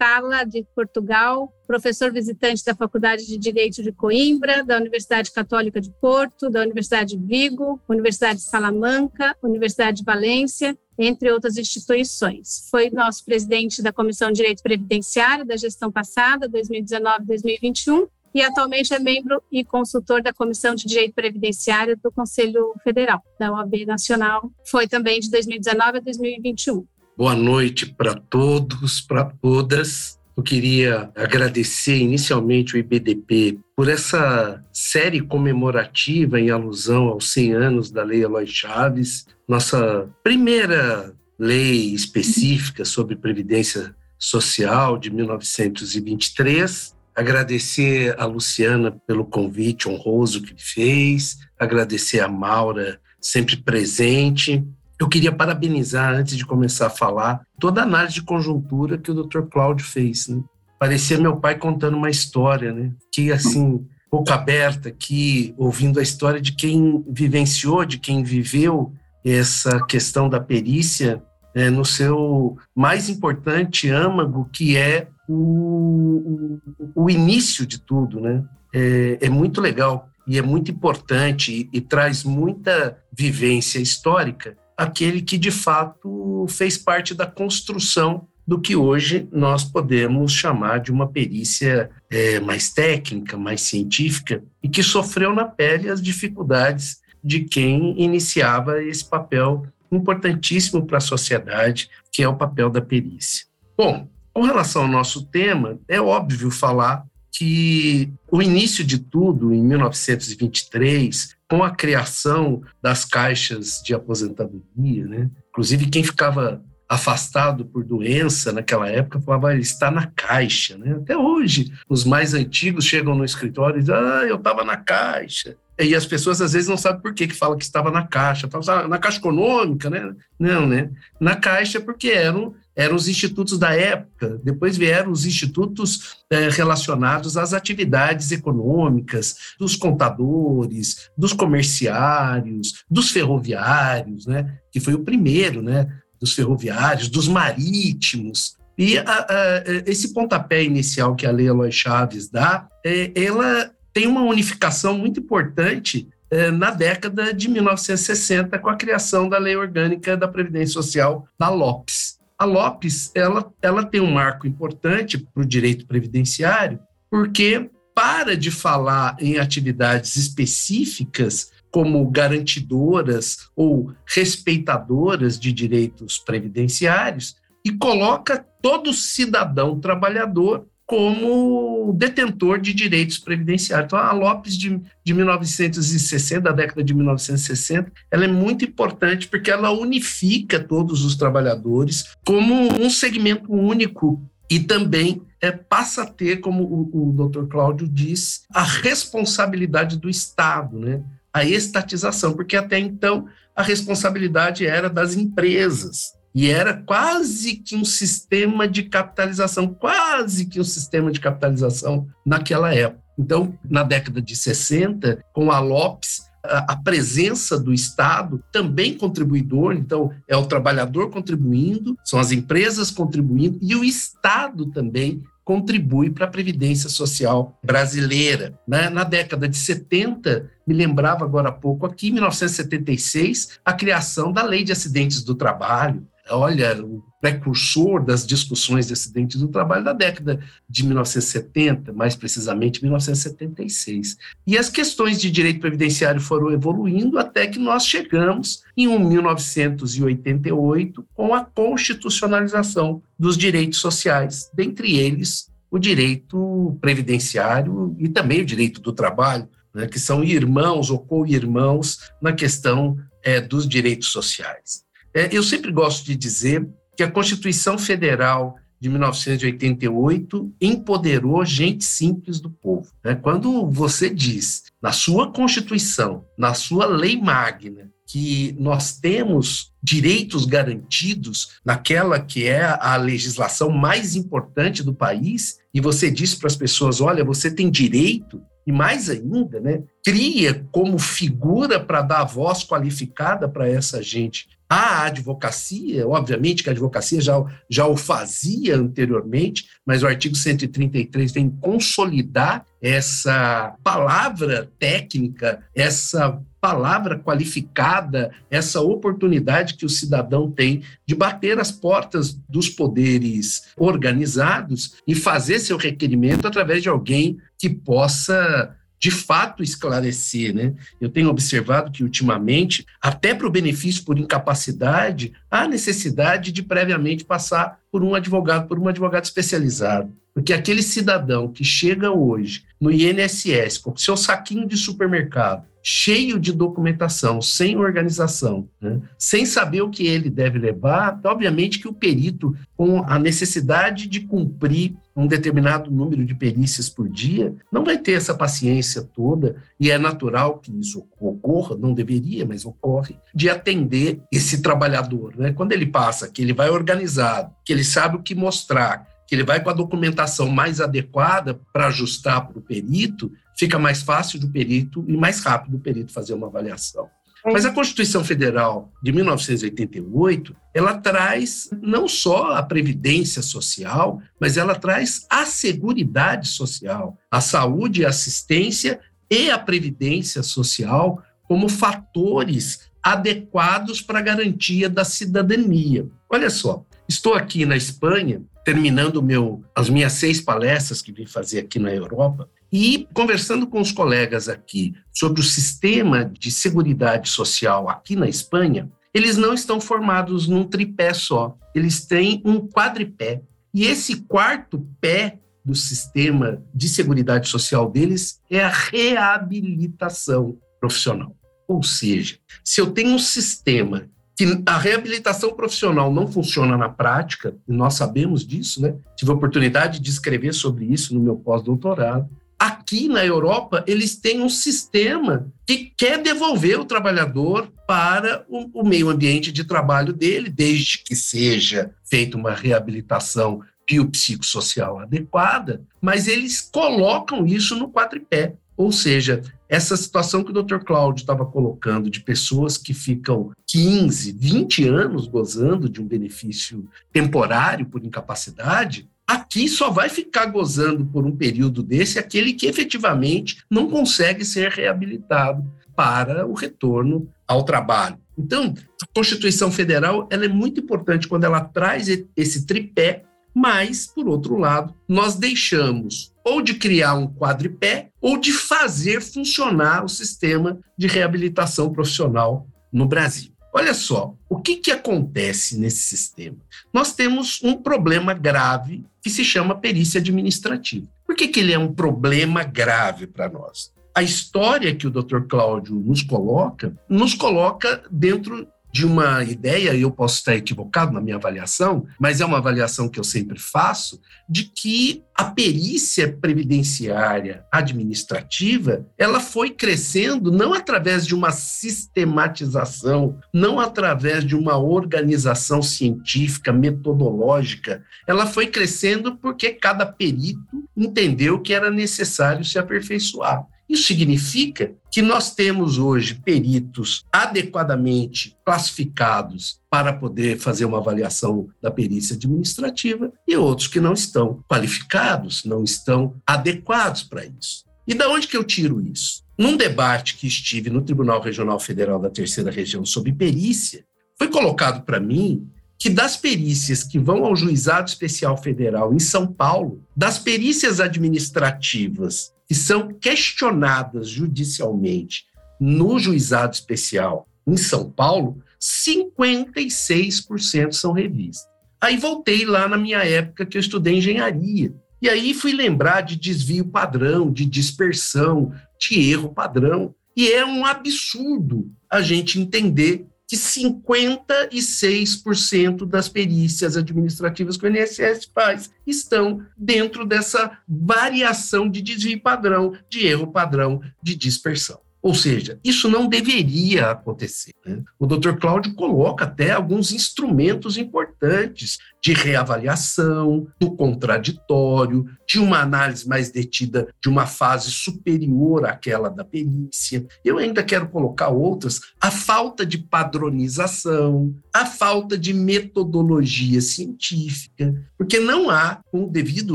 Essatala de Portugal, professor visitante da Faculdade de Direito de Coimbra, da Universidade Católica de Porto, da Universidade de Vigo, Universidade de Salamanca, Universidade de Valência, entre outras instituições. Foi nosso presidente da Comissão de Direito Previdenciário da gestão passada, 2019-2021, e atualmente é membro e consultor da Comissão de Direito Previdenciário do Conselho Federal, da OAB Nacional. Foi também de 2019 a 2021. Boa noite para todos, para todas. Eu queria agradecer inicialmente o IBDP por essa série comemorativa em alusão aos 100 anos da Lei Eloy Chaves, nossa primeira lei específica sobre previdência social de 1923 agradecer a Luciana pelo convite honroso que fez, agradecer a Maura, sempre presente. Eu queria parabenizar, antes de começar a falar, toda a análise de conjuntura que o Dr. Cláudio fez. Né? Parecia meu pai contando uma história, né? que assim, boca aberta aqui, ouvindo a história de quem vivenciou, de quem viveu essa questão da perícia é, no seu mais importante âmago, que é o, o, o início de tudo, né? É, é, muito legal e é muito importante e, e traz muita vivência histórica aquele que de fato fez parte da construção do que hoje nós podemos chamar de uma perícia é, mais técnica, mais científica, e que sofreu na pele as dificuldades de quem iniciava esse papel importantíssimo para a sociedade, que é o papel da perícia. Bom, com relação ao nosso tema, é óbvio falar que o início de tudo, em 1923, com a criação das caixas de aposentadoria, né? inclusive quem ficava afastado por doença naquela época falava ele está na caixa, né? Até hoje os mais antigos chegam no escritório e dizem ah eu estava na caixa e as pessoas às vezes não sabem por que que fala que estava na caixa, fala, ah, na caixa econômica, né? Não, né? Na caixa porque eram eram os institutos da época, depois vieram os institutos é, relacionados às atividades econômicas, dos contadores, dos comerciários, dos ferroviários, né? Que foi o primeiro, né? Dos ferroviários, dos marítimos, e a, a, esse pontapé inicial que a Lei Eloy Chaves dá, é, ela tem uma unificação muito importante é, na década de 1960 com a criação da Lei Orgânica da Previdência Social, da LOPS. A LOPS ela, ela tem um marco importante para o direito previdenciário, porque para de falar em atividades específicas como garantidoras ou respeitadoras de direitos previdenciários e coloca todo cidadão trabalhador como detentor de direitos previdenciários. Então, a Lopes de, de 1960, da década de 1960, ela é muito importante porque ela unifica todos os trabalhadores como um segmento único e também é, passa a ter, como o, o Dr. Cláudio diz, a responsabilidade do Estado, né? a estatização, porque até então a responsabilidade era das empresas. E era quase que um sistema de capitalização, quase que um sistema de capitalização naquela época. Então, na década de 60, com a Lopes, a presença do Estado também contribuidor, então é o trabalhador contribuindo, são as empresas contribuindo e o Estado também contribui para a Previdência Social brasileira. Né? Na década de 70, me lembrava agora há pouco aqui, em 1976, a criação da Lei de Acidentes do Trabalho, olha, o precursor das discussões de acidentes do trabalho da década de 1970, mais precisamente 1976. E as questões de direito previdenciário foram evoluindo até que nós chegamos em 1988 com a constitucionalização dos direitos sociais, dentre eles o direito previdenciário e também o direito do trabalho, né, que são irmãos ou co-irmãos na questão é, dos direitos sociais. É, eu sempre gosto de dizer que a Constituição Federal de 1988 empoderou gente simples do povo. Né? Quando você diz na sua Constituição, na sua lei magna, que nós temos direitos garantidos naquela que é a legislação mais importante do país, e você diz para as pessoas: olha, você tem direito, e mais ainda, né, cria como figura para dar voz qualificada para essa gente a advocacia, obviamente que a advocacia já, já o fazia anteriormente, mas o artigo 133 vem consolidar essa palavra técnica, essa palavra qualificada, essa oportunidade que o cidadão tem de bater as portas dos poderes organizados e fazer seu requerimento através de alguém que possa de fato esclarecer, né? Eu tenho observado que ultimamente, até para o benefício por incapacidade, há necessidade de previamente passar por um advogado, por um advogado especializado. Porque aquele cidadão que chega hoje no INSS com seu saquinho de supermercado, cheio de documentação, sem organização, né? sem saber o que ele deve levar, obviamente que o perito, com a necessidade de cumprir um determinado número de perícias por dia, não vai ter essa paciência toda, e é natural que isso ocorra, não deveria, mas ocorre, de atender esse trabalhador. Né? Quando ele passa, que ele vai organizado, que ele sabe o que mostrar, que ele vai com a documentação mais adequada para ajustar para o perito, fica mais fácil do perito e mais rápido o perito fazer uma avaliação. Mas a Constituição Federal de 1988, ela traz não só a previdência social, mas ela traz a seguridade social, a saúde e assistência e a previdência social como fatores adequados para a garantia da cidadania. Olha só, estou aqui na Espanha, terminando meu, as minhas seis palestras que vim fazer aqui na Europa, e conversando com os colegas aqui sobre o sistema de seguridade social aqui na Espanha, eles não estão formados num tripé só, eles têm um quadripé. E esse quarto pé do sistema de seguridade social deles é a reabilitação profissional. Ou seja, se eu tenho um sistema que a reabilitação profissional não funciona na prática, e nós sabemos disso, né? Tive a oportunidade de escrever sobre isso no meu pós-doutorado. Aqui na Europa, eles têm um sistema que quer devolver o trabalhador para o, o meio ambiente de trabalho dele, desde que seja feita uma reabilitação biopsicossocial adequada, mas eles colocam isso no quadripé. Ou seja, essa situação que o Dr. Cláudio estava colocando de pessoas que ficam 15, 20 anos gozando de um benefício temporário por incapacidade, Aqui só vai ficar gozando por um período desse aquele que efetivamente não consegue ser reabilitado para o retorno ao trabalho. Então, a Constituição Federal ela é muito importante quando ela traz esse tripé, mas, por outro lado, nós deixamos ou de criar um quadripé ou de fazer funcionar o sistema de reabilitação profissional no Brasil. Olha só, o que, que acontece nesse sistema? Nós temos um problema grave que se chama perícia administrativa. Por que, que ele é um problema grave para nós? A história que o Dr. Cláudio nos coloca, nos coloca dentro de uma ideia, e eu posso estar equivocado na minha avaliação, mas é uma avaliação que eu sempre faço, de que a perícia previdenciária administrativa, ela foi crescendo não através de uma sistematização, não através de uma organização científica, metodológica, ela foi crescendo porque cada perito entendeu que era necessário se aperfeiçoar. Isso significa que nós temos hoje peritos adequadamente classificados para poder fazer uma avaliação da perícia administrativa e outros que não estão qualificados, não estão adequados para isso. E da onde que eu tiro isso? Num debate que estive no Tribunal Regional Federal da Terceira Região sobre perícia, foi colocado para mim que das perícias que vão ao Juizado Especial Federal em São Paulo, das perícias administrativas que são questionadas judicialmente no juizado especial em São Paulo, 56% são revistas. Aí voltei lá na minha época que eu estudei engenharia. E aí fui lembrar de desvio padrão, de dispersão, de erro padrão. E é um absurdo a gente entender que 56% das perícias administrativas que o INSS faz estão dentro dessa variação de desvio padrão, de erro padrão, de dispersão. Ou seja, isso não deveria acontecer. Né? O Dr. Cláudio coloca até alguns instrumentos importantes de reavaliação, do contraditório, de uma análise mais detida de uma fase superior àquela da perícia. Eu ainda quero colocar outras: a falta de padronização, a falta de metodologia científica, porque não há, com o devido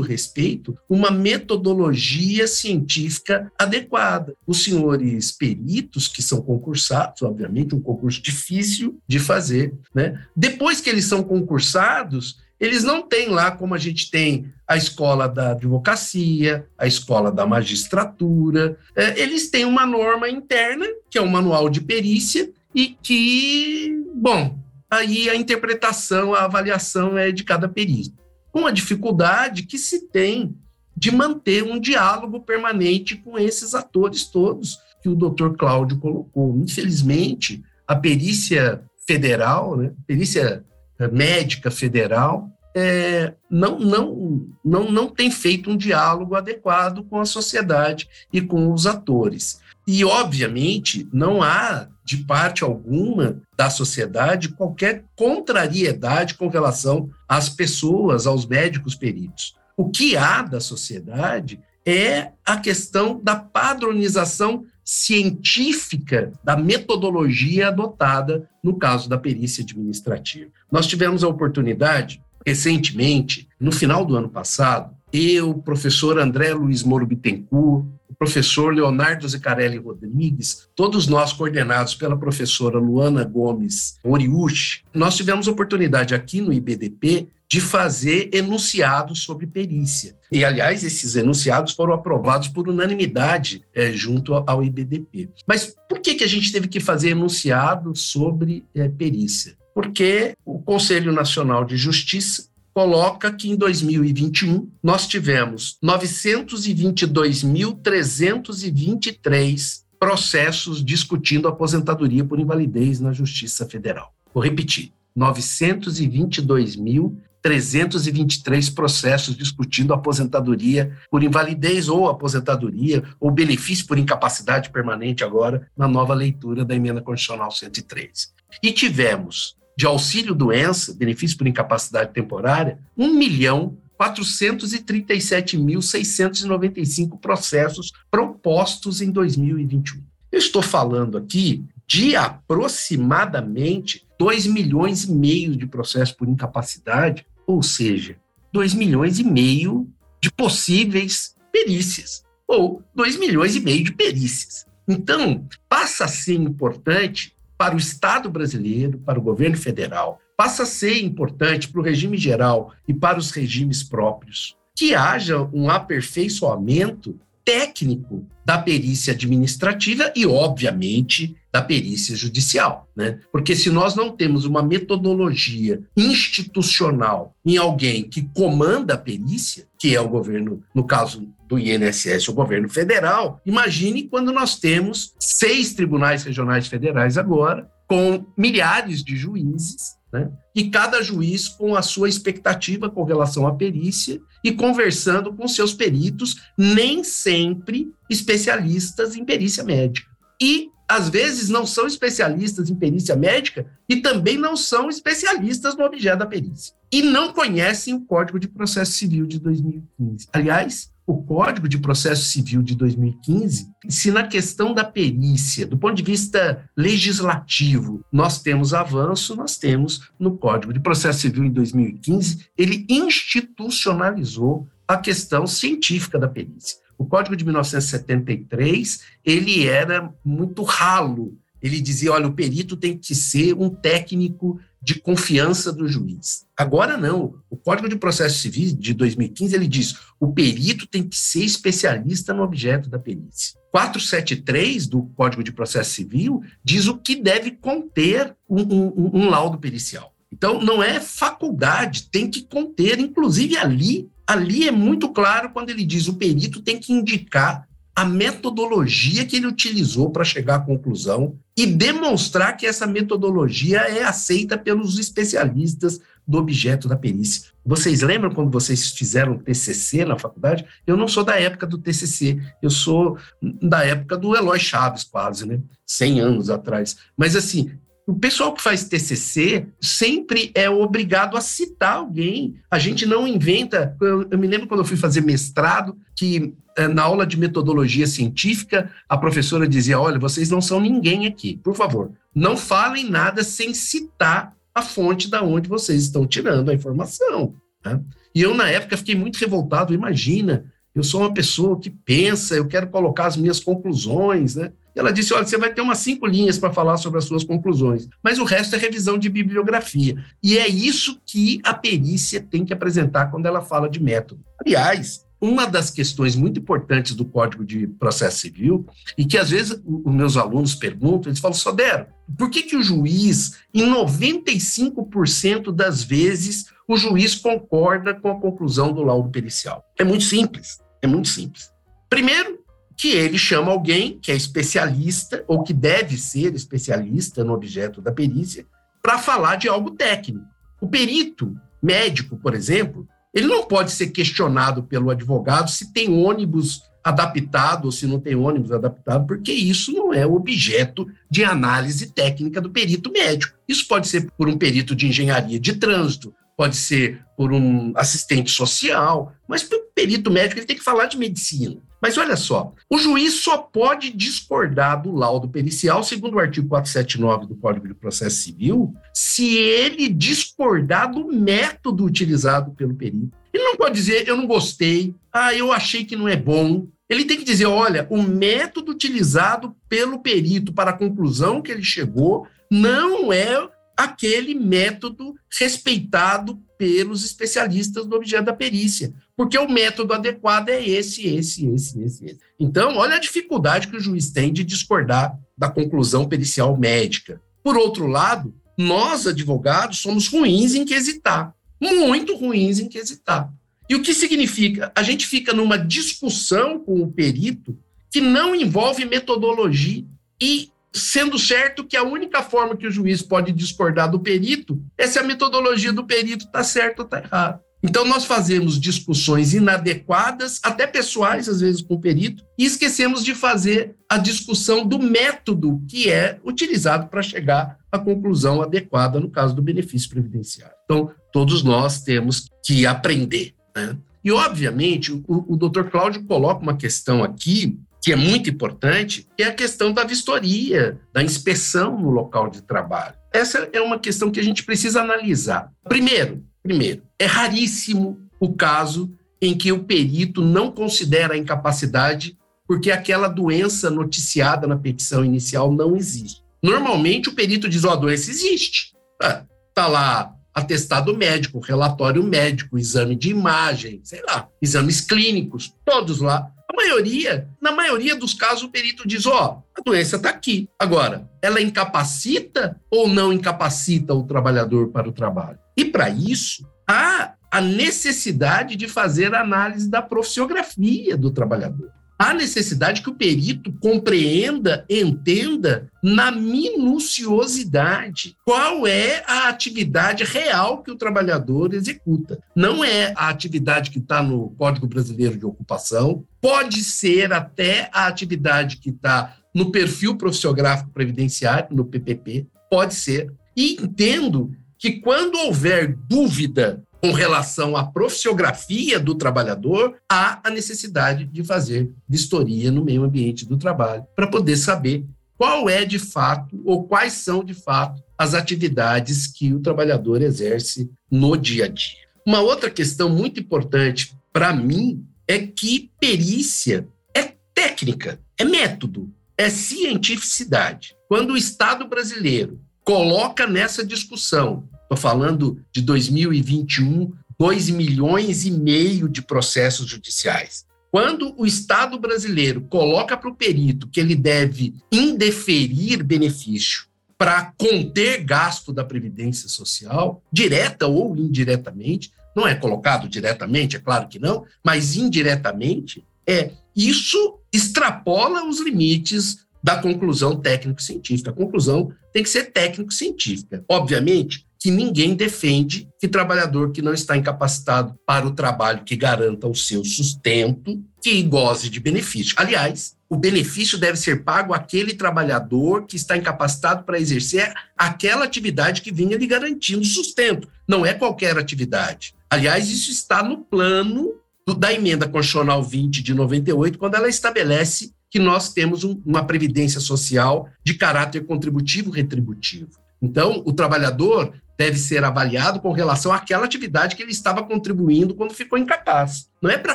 respeito, uma metodologia científica adequada. Os senhores peritos, que são concursados, obviamente, um concurso difícil de fazer, né? depois que eles são concursados, eles não têm lá como a gente tem a escola da advocacia, a escola da magistratura. É, eles têm uma norma interna, que é o manual de perícia, e que, bom, aí a interpretação, a avaliação é de cada perito. Com a dificuldade que se tem de manter um diálogo permanente com esses atores todos que o doutor Cláudio colocou. Infelizmente, a perícia federal, né, perícia médica federal, é, não, não, não, não tem feito um diálogo adequado com a sociedade e com os atores. E, obviamente, não há, de parte alguma da sociedade, qualquer contrariedade com relação às pessoas, aos médicos peritos. O que há da sociedade é a questão da padronização científica da metodologia adotada no caso da perícia administrativa. Nós tivemos a oportunidade, recentemente, no final do ano passado, eu, professor André Luiz Moro Bittencourt, o professor Leonardo Zicarelli Rodrigues, todos nós coordenados pela professora Luana Gomes Oriuchi, nós tivemos oportunidade aqui no IBDP de fazer enunciados sobre perícia. E, aliás, esses enunciados foram aprovados por unanimidade é, junto ao IBDP. Mas por que, que a gente teve que fazer enunciados sobre é, perícia? Porque o Conselho Nacional de Justiça coloca que em 2021 nós tivemos 922.323 processos discutindo aposentadoria por invalidez na Justiça Federal. Vou repetir: 922 mil 323 processos discutindo aposentadoria por invalidez ou aposentadoria ou benefício por incapacidade permanente agora na nova leitura da emenda constitucional 103. E tivemos de auxílio doença, benefício por incapacidade temporária, 1 milhão 437.695 processos propostos em 2021. Eu estou falando aqui de aproximadamente 2 milhões e meio de processos por incapacidade ou seja, 2 milhões e meio de possíveis perícias, ou 2 milhões e meio de perícias. Então, passa a ser importante para o Estado brasileiro, para o governo federal, passa a ser importante para o regime geral e para os regimes próprios, que haja um aperfeiçoamento técnico da perícia administrativa e, obviamente, da perícia judicial. Né? Porque se nós não temos uma metodologia institucional em alguém que comanda a perícia, que é o governo, no caso do INSS, o governo federal, imagine quando nós temos seis tribunais regionais federais agora, com milhares de juízes, né? e cada juiz com a sua expectativa com relação à perícia e conversando com seus peritos, nem sempre especialistas em perícia médica. E, às vezes, não são especialistas em perícia médica e também não são especialistas no objeto da perícia. E não conhecem o Código de Processo Civil de 2015. Aliás, o Código de Processo Civil de 2015, se na questão da perícia, do ponto de vista legislativo, nós temos avanço, nós temos no Código de Processo Civil em 2015, ele institucionalizou a questão científica da perícia. O Código de 1973, ele era muito ralo. Ele dizia, olha, o perito tem que ser um técnico de confiança do juiz. Agora não. O Código de Processo Civil de 2015 ele diz: o perito tem que ser especialista no objeto da perícia. 473 do Código de Processo Civil diz o que deve conter um, um, um laudo pericial. Então não é faculdade, tem que conter, inclusive ali, ali é muito claro quando ele diz o perito tem que indicar a metodologia que ele utilizou para chegar à conclusão e demonstrar que essa metodologia é aceita pelos especialistas do objeto da perícia. Vocês lembram quando vocês fizeram TCC na faculdade? Eu não sou da época do TCC, eu sou da época do Eloy Chaves, quase, né? 100 anos atrás. Mas, assim, o pessoal que faz TCC sempre é obrigado a citar alguém. A gente não inventa. Eu, eu me lembro quando eu fui fazer mestrado, que na aula de metodologia científica, a professora dizia: Olha, vocês não são ninguém aqui, por favor, não falem nada sem citar a fonte da onde vocês estão tirando a informação. Né? E eu, na época, fiquei muito revoltado. Imagina, eu sou uma pessoa que pensa, eu quero colocar as minhas conclusões, né? Ela disse: olha, você vai ter umas cinco linhas para falar sobre as suas conclusões, mas o resto é revisão de bibliografia. E é isso que a perícia tem que apresentar quando ela fala de método. Aliás, uma das questões muito importantes do Código de Processo Civil, e que às vezes os meus alunos perguntam, eles falam, Sodero, por que, que o juiz, em 95% das vezes, o juiz concorda com a conclusão do laudo pericial? É muito simples, é muito simples. Primeiro, que ele chama alguém que é especialista ou que deve ser especialista no objeto da perícia para falar de algo técnico. O perito médico, por exemplo, ele não pode ser questionado pelo advogado se tem ônibus adaptado ou se não tem ônibus adaptado, porque isso não é objeto de análise técnica do perito médico. Isso pode ser por um perito de engenharia de trânsito, pode ser por um assistente social, mas o perito médico ele tem que falar de medicina. Mas olha só, o juiz só pode discordar do laudo pericial, segundo o artigo 479 do Código de Processo Civil, se ele discordar do método utilizado pelo perito. Ele não pode dizer, eu não gostei, ah, eu achei que não é bom. Ele tem que dizer, olha, o método utilizado pelo perito para a conclusão que ele chegou não é aquele método respeitado pelos especialistas do objeto da perícia, porque o método adequado é esse, esse, esse, esse, esse. Então, olha a dificuldade que o juiz tem de discordar da conclusão pericial médica. Por outro lado, nós, advogados, somos ruins em quesitar, muito ruins em quesitar. E o que significa? A gente fica numa discussão com o perito que não envolve metodologia e sendo certo que a única forma que o juiz pode discordar do perito é se a metodologia do perito está certa ou está errada. Então, nós fazemos discussões inadequadas, até pessoais, às vezes, com o perito, e esquecemos de fazer a discussão do método que é utilizado para chegar à conclusão adequada no caso do benefício previdenciário. Então, todos nós temos que aprender. Né? E, obviamente, o, o doutor Cláudio coloca uma questão aqui que é muito importante, é a questão da vistoria, da inspeção no local de trabalho. Essa é uma questão que a gente precisa analisar. Primeiro, primeiro, é raríssimo o caso em que o perito não considera a incapacidade porque aquela doença noticiada na petição inicial não existe. Normalmente o perito diz: oh, a doença existe. Está ah, lá atestado médico, relatório médico, exame de imagem, sei lá, exames clínicos, todos lá maioria, na maioria dos casos, o perito diz: ó, oh, a doença está aqui. Agora, ela incapacita ou não incapacita o trabalhador para o trabalho? E para isso, há a necessidade de fazer análise da profissiografia do trabalhador há necessidade que o perito compreenda, entenda na minuciosidade qual é a atividade real que o trabalhador executa. Não é a atividade que está no Código Brasileiro de Ocupação, pode ser até a atividade que está no perfil profissiográfico previdenciário, no PPP, pode ser. E entendo que quando houver dúvida com relação à profissiografia do trabalhador, há a necessidade de fazer vistoria no meio ambiente do trabalho, para poder saber qual é de fato ou quais são de fato as atividades que o trabalhador exerce no dia a dia. Uma outra questão muito importante para mim é que perícia é técnica, é método, é cientificidade. Quando o Estado brasileiro coloca nessa discussão Estou falando de 2021, 2 milhões e meio de processos judiciais. Quando o Estado brasileiro coloca para o perito que ele deve indeferir benefício para conter gasto da Previdência Social, direta ou indiretamente, não é colocado diretamente, é claro que não, mas indiretamente, é isso extrapola os limites da conclusão técnico-científica. A conclusão tem que ser técnico-científica. Obviamente que ninguém defende que trabalhador que não está incapacitado para o trabalho que garanta o seu sustento, que goze de benefício. Aliás, o benefício deve ser pago àquele trabalhador que está incapacitado para exercer aquela atividade que vinha lhe garantindo sustento. Não é qualquer atividade. Aliás, isso está no plano da emenda constitucional 20 de 98, quando ela estabelece que nós temos um, uma previdência social de caráter contributivo retributivo. Então, o trabalhador deve ser avaliado com relação àquela atividade que ele estava contribuindo quando ficou incapaz. Não é para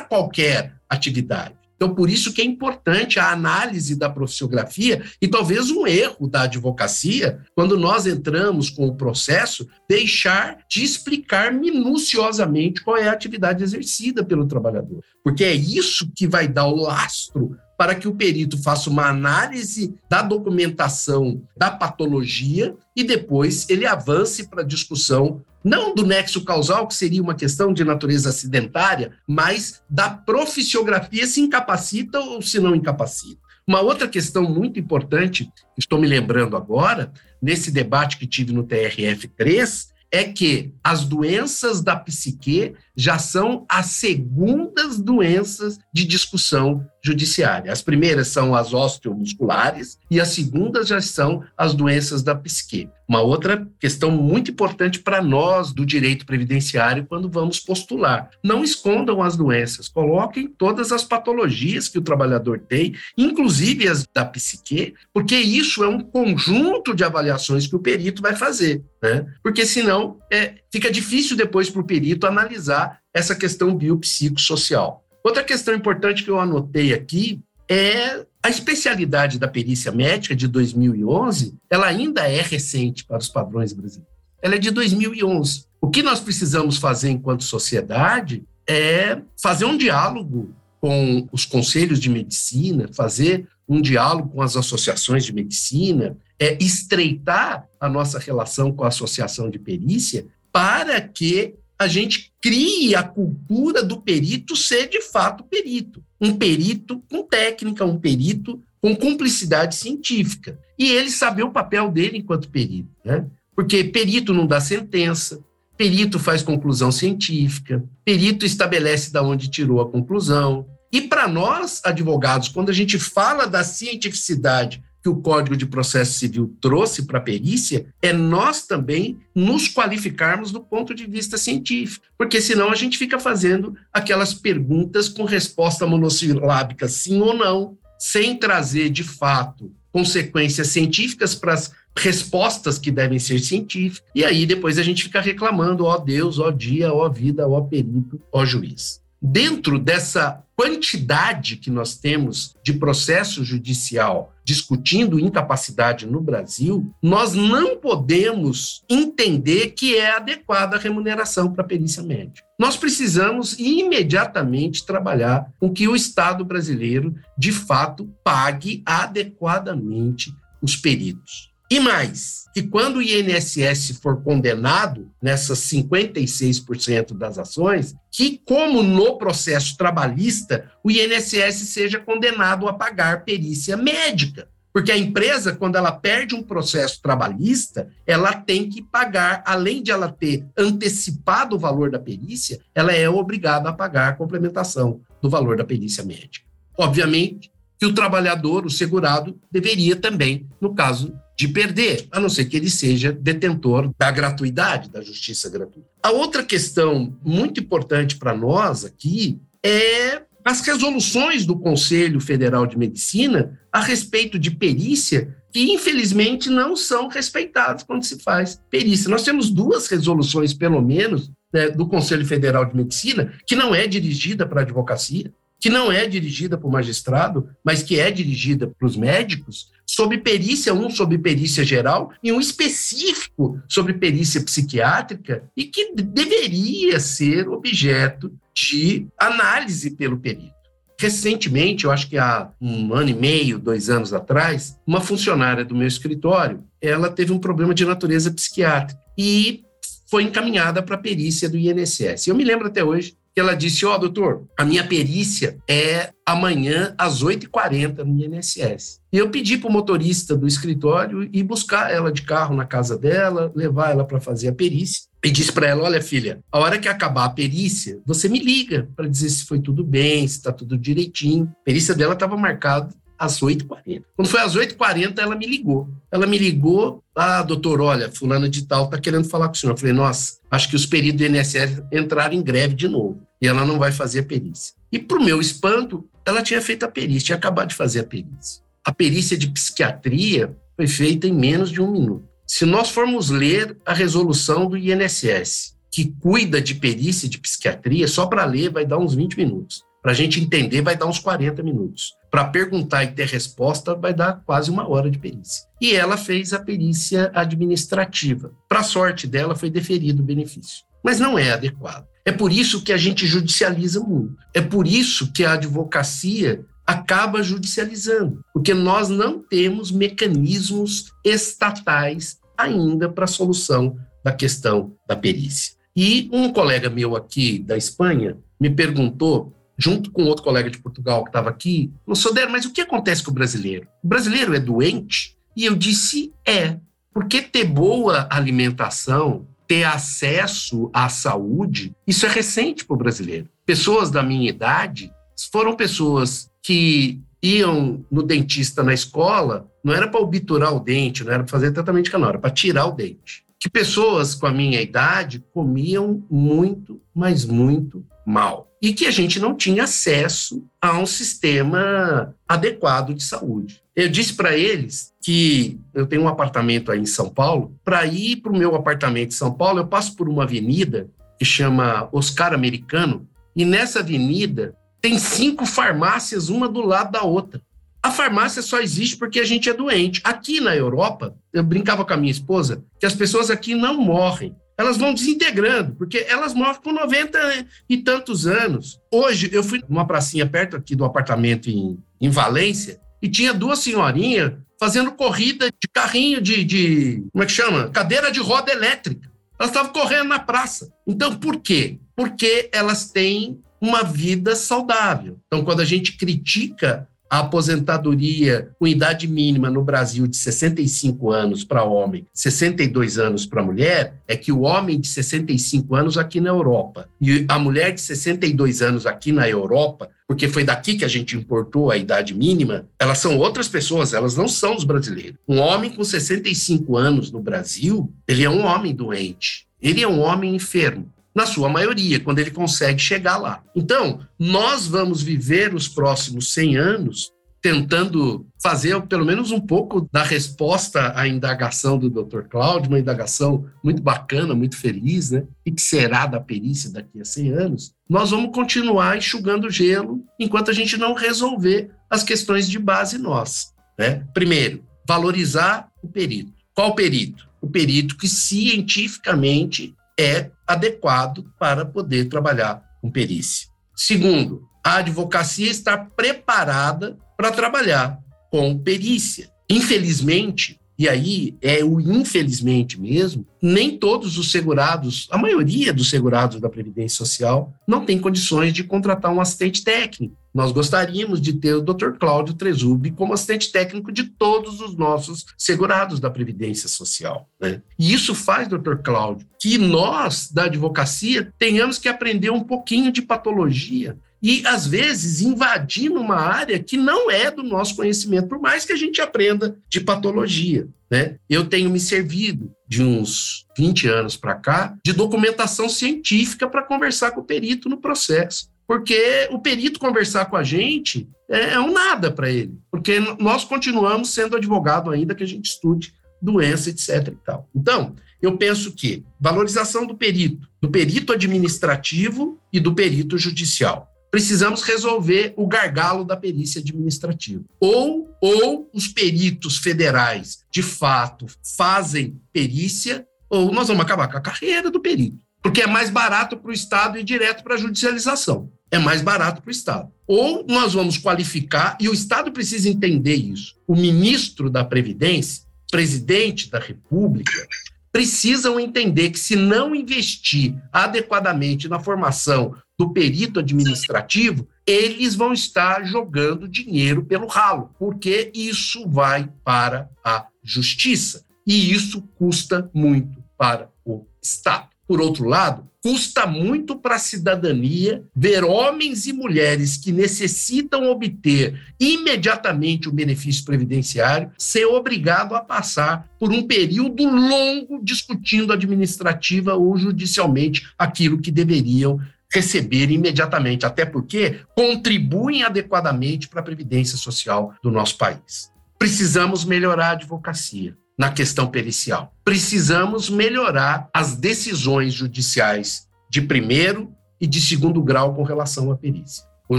qualquer atividade. Então, por isso que é importante a análise da profissiografia e talvez um erro da advocacia, quando nós entramos com o processo, deixar de explicar minuciosamente qual é a atividade exercida pelo trabalhador. Porque é isso que vai dar o lastro para que o perito faça uma análise da documentação da patologia e depois ele avance para a discussão não do nexo causal, que seria uma questão de natureza acidentária, mas da profissiografia se incapacita ou se não incapacita. Uma outra questão muito importante, estou me lembrando agora, nesse debate que tive no TRF3, é que as doenças da psique já são as segundas doenças de discussão judiciária. As primeiras são as osteomusculares e as segundas já são as doenças da psique. Uma outra questão muito importante para nós do direito previdenciário quando vamos postular. Não escondam as doenças, coloquem todas as patologias que o trabalhador tem, inclusive as da psique, porque isso é um conjunto de avaliações que o perito vai fazer. Né? Porque senão é, fica difícil depois para o perito analisar essa questão biopsicossocial. Outra questão importante que eu anotei aqui é a especialidade da perícia médica de 2011, ela ainda é recente para os padrões brasileiros. Ela é de 2011. O que nós precisamos fazer enquanto sociedade é fazer um diálogo com os conselhos de medicina, fazer um diálogo com as associações de medicina, é estreitar a nossa relação com a associação de perícia para que a gente crie a cultura do perito ser de fato perito. Um perito com técnica, um perito com cumplicidade científica. E ele saber o papel dele enquanto perito. Né? Porque perito não dá sentença, perito faz conclusão científica, perito estabelece de onde tirou a conclusão. E para nós, advogados, quando a gente fala da cientificidade que o Código de Processo Civil trouxe para a perícia é nós também nos qualificarmos do ponto de vista científico, porque senão a gente fica fazendo aquelas perguntas com resposta monossilábica sim ou não, sem trazer de fato consequências científicas para as respostas que devem ser científicas. E aí depois a gente fica reclamando, ó Deus, ó dia, ó vida, ó perito, ó juiz dentro dessa quantidade que nós temos de processo judicial discutindo incapacidade no Brasil, nós não podemos entender que é adequada a remuneração para a perícia médica. Nós precisamos imediatamente trabalhar com que o Estado brasileiro, de fato, pague adequadamente os peritos. E mais, que quando o INSS for condenado nessas 56% das ações, que como no processo trabalhista, o INSS seja condenado a pagar perícia médica. Porque a empresa, quando ela perde um processo trabalhista, ela tem que pagar, além de ela ter antecipado o valor da perícia, ela é obrigada a pagar a complementação do valor da perícia médica. Obviamente que o trabalhador, o segurado, deveria também, no caso de perder, a não ser que ele seja detentor da gratuidade, da justiça gratuita. A outra questão muito importante para nós aqui é as resoluções do Conselho Federal de Medicina a respeito de perícia, que infelizmente não são respeitadas quando se faz perícia. Nós temos duas resoluções, pelo menos, né, do Conselho Federal de Medicina, que não é dirigida para a advocacia, que não é dirigida para o magistrado, mas que é dirigida para os médicos, sobre perícia, um sobre perícia geral e um específico sobre perícia psiquiátrica, e que deveria ser objeto de análise pelo perito. Recentemente, eu acho que há um ano e meio, dois anos atrás, uma funcionária do meu escritório, ela teve um problema de natureza psiquiátrica e foi encaminhada para a perícia do INSS. Eu me lembro até hoje que ela disse: Ó, oh, doutor, a minha perícia é amanhã às 8h40 no INSS. E eu pedi para o motorista do escritório ir buscar ela de carro na casa dela, levar ela para fazer a perícia. E disse para ela: Olha, filha, a hora que acabar a perícia, você me liga para dizer se foi tudo bem, se está tudo direitinho. A perícia dela estava marcada às 8h40. Quando foi às 8h40, ela me ligou. Ela me ligou, ah, doutor, olha, fulana de tal está querendo falar com o senhor. Eu falei, nossa, acho que os peritos do INSS entraram em greve de novo e ela não vai fazer a perícia. E para o meu espanto, ela tinha feito a perícia, tinha acabado de fazer a perícia. A perícia de psiquiatria foi feita em menos de um minuto. Se nós formos ler a resolução do INSS, que cuida de perícia de psiquiatria, só para ler vai dar uns 20 minutos. Para a gente entender, vai dar uns 40 minutos. Para perguntar e ter resposta, vai dar quase uma hora de perícia. E ela fez a perícia administrativa. Para sorte dela, foi deferido o benefício. Mas não é adequado. É por isso que a gente judicializa muito. É por isso que a advocacia acaba judicializando, porque nós não temos mecanismos estatais ainda para a solução da questão da perícia. E um colega meu aqui da Espanha me perguntou junto com outro colega de Portugal que estava aqui, não Sodero, mas o que acontece com o brasileiro? O brasileiro é doente? E eu disse, é. Porque ter boa alimentação, ter acesso à saúde, isso é recente para o brasileiro. Pessoas da minha idade foram pessoas que iam no dentista na escola, não era para obturar o dente, não era para fazer tratamento de canal, era para tirar o dente. Que pessoas com a minha idade comiam muito, mas muito mal e que a gente não tinha acesso a um sistema adequado de saúde. Eu disse para eles que eu tenho um apartamento aí em São Paulo. Para ir para o meu apartamento em São Paulo, eu passo por uma avenida que chama Oscar Americano, e nessa avenida tem cinco farmácias, uma do lado da outra. A farmácia só existe porque a gente é doente. Aqui na Europa, eu brincava com a minha esposa que as pessoas aqui não morrem, elas vão desintegrando, porque elas morrem com 90 e tantos anos. Hoje, eu fui numa pracinha perto aqui do apartamento em, em Valência e tinha duas senhorinhas fazendo corrida de carrinho de, de como é que chama? Cadeira de roda elétrica. Elas estavam correndo na praça. Então, por quê? Porque elas têm uma vida saudável. Então, quando a gente critica a aposentadoria com idade mínima no Brasil de 65 anos para homem, 62 anos para mulher, é que o homem de 65 anos aqui na Europa. E a mulher de 62 anos aqui na Europa, porque foi daqui que a gente importou a idade mínima, elas são outras pessoas, elas não são os brasileiros. Um homem com 65 anos no Brasil, ele é um homem doente, ele é um homem enfermo na sua maioria, quando ele consegue chegar lá. Então, nós vamos viver os próximos 100 anos tentando fazer pelo menos um pouco da resposta à indagação do Dr. Cláudio, uma indagação muito bacana, muito feliz, né? E que será da perícia daqui a 100 anos. Nós vamos continuar enxugando gelo enquanto a gente não resolver as questões de base nossa, né? Primeiro, valorizar o perito. Qual perito? O perito que cientificamente é adequado para poder trabalhar com perícia. Segundo, a advocacia está preparada para trabalhar com perícia. Infelizmente, e aí é o infelizmente mesmo, nem todos os segurados, a maioria dos segurados da Previdência Social, não tem condições de contratar um assistente técnico. Nós gostaríamos de ter o Dr. Cláudio Trezubi como assistente técnico de todos os nossos segurados da Previdência Social. Né? E isso faz, Dr. Cláudio, que nós, da advocacia, tenhamos que aprender um pouquinho de patologia e, às vezes, invadir numa área que não é do nosso conhecimento, por mais que a gente aprenda de patologia. Né? Eu tenho me servido de uns 20 anos para cá de documentação científica para conversar com o perito no processo porque o perito conversar com a gente é, é um nada para ele, porque nós continuamos sendo advogado ainda que a gente estude doença, etc. E tal. Então, eu penso que valorização do perito, do perito administrativo e do perito judicial. Precisamos resolver o gargalo da perícia administrativa. Ou, ou os peritos federais, de fato, fazem perícia, ou nós vamos acabar com a carreira do perito porque é mais barato para o Estado ir direto para a judicialização. É mais barato para o Estado. Ou nós vamos qualificar, e o Estado precisa entender isso. O ministro da Previdência, presidente da República, precisam entender que se não investir adequadamente na formação do perito administrativo, eles vão estar jogando dinheiro pelo ralo, porque isso vai para a justiça e isso custa muito para o Estado. Por outro lado, custa muito para a cidadania ver homens e mulheres que necessitam obter imediatamente o benefício previdenciário ser obrigado a passar por um período longo discutindo administrativa ou judicialmente aquilo que deveriam receber imediatamente, até porque contribuem adequadamente para a previdência social do nosso país. Precisamos melhorar a advocacia na questão pericial. Precisamos melhorar as decisões judiciais de primeiro e de segundo grau com relação à perícia. O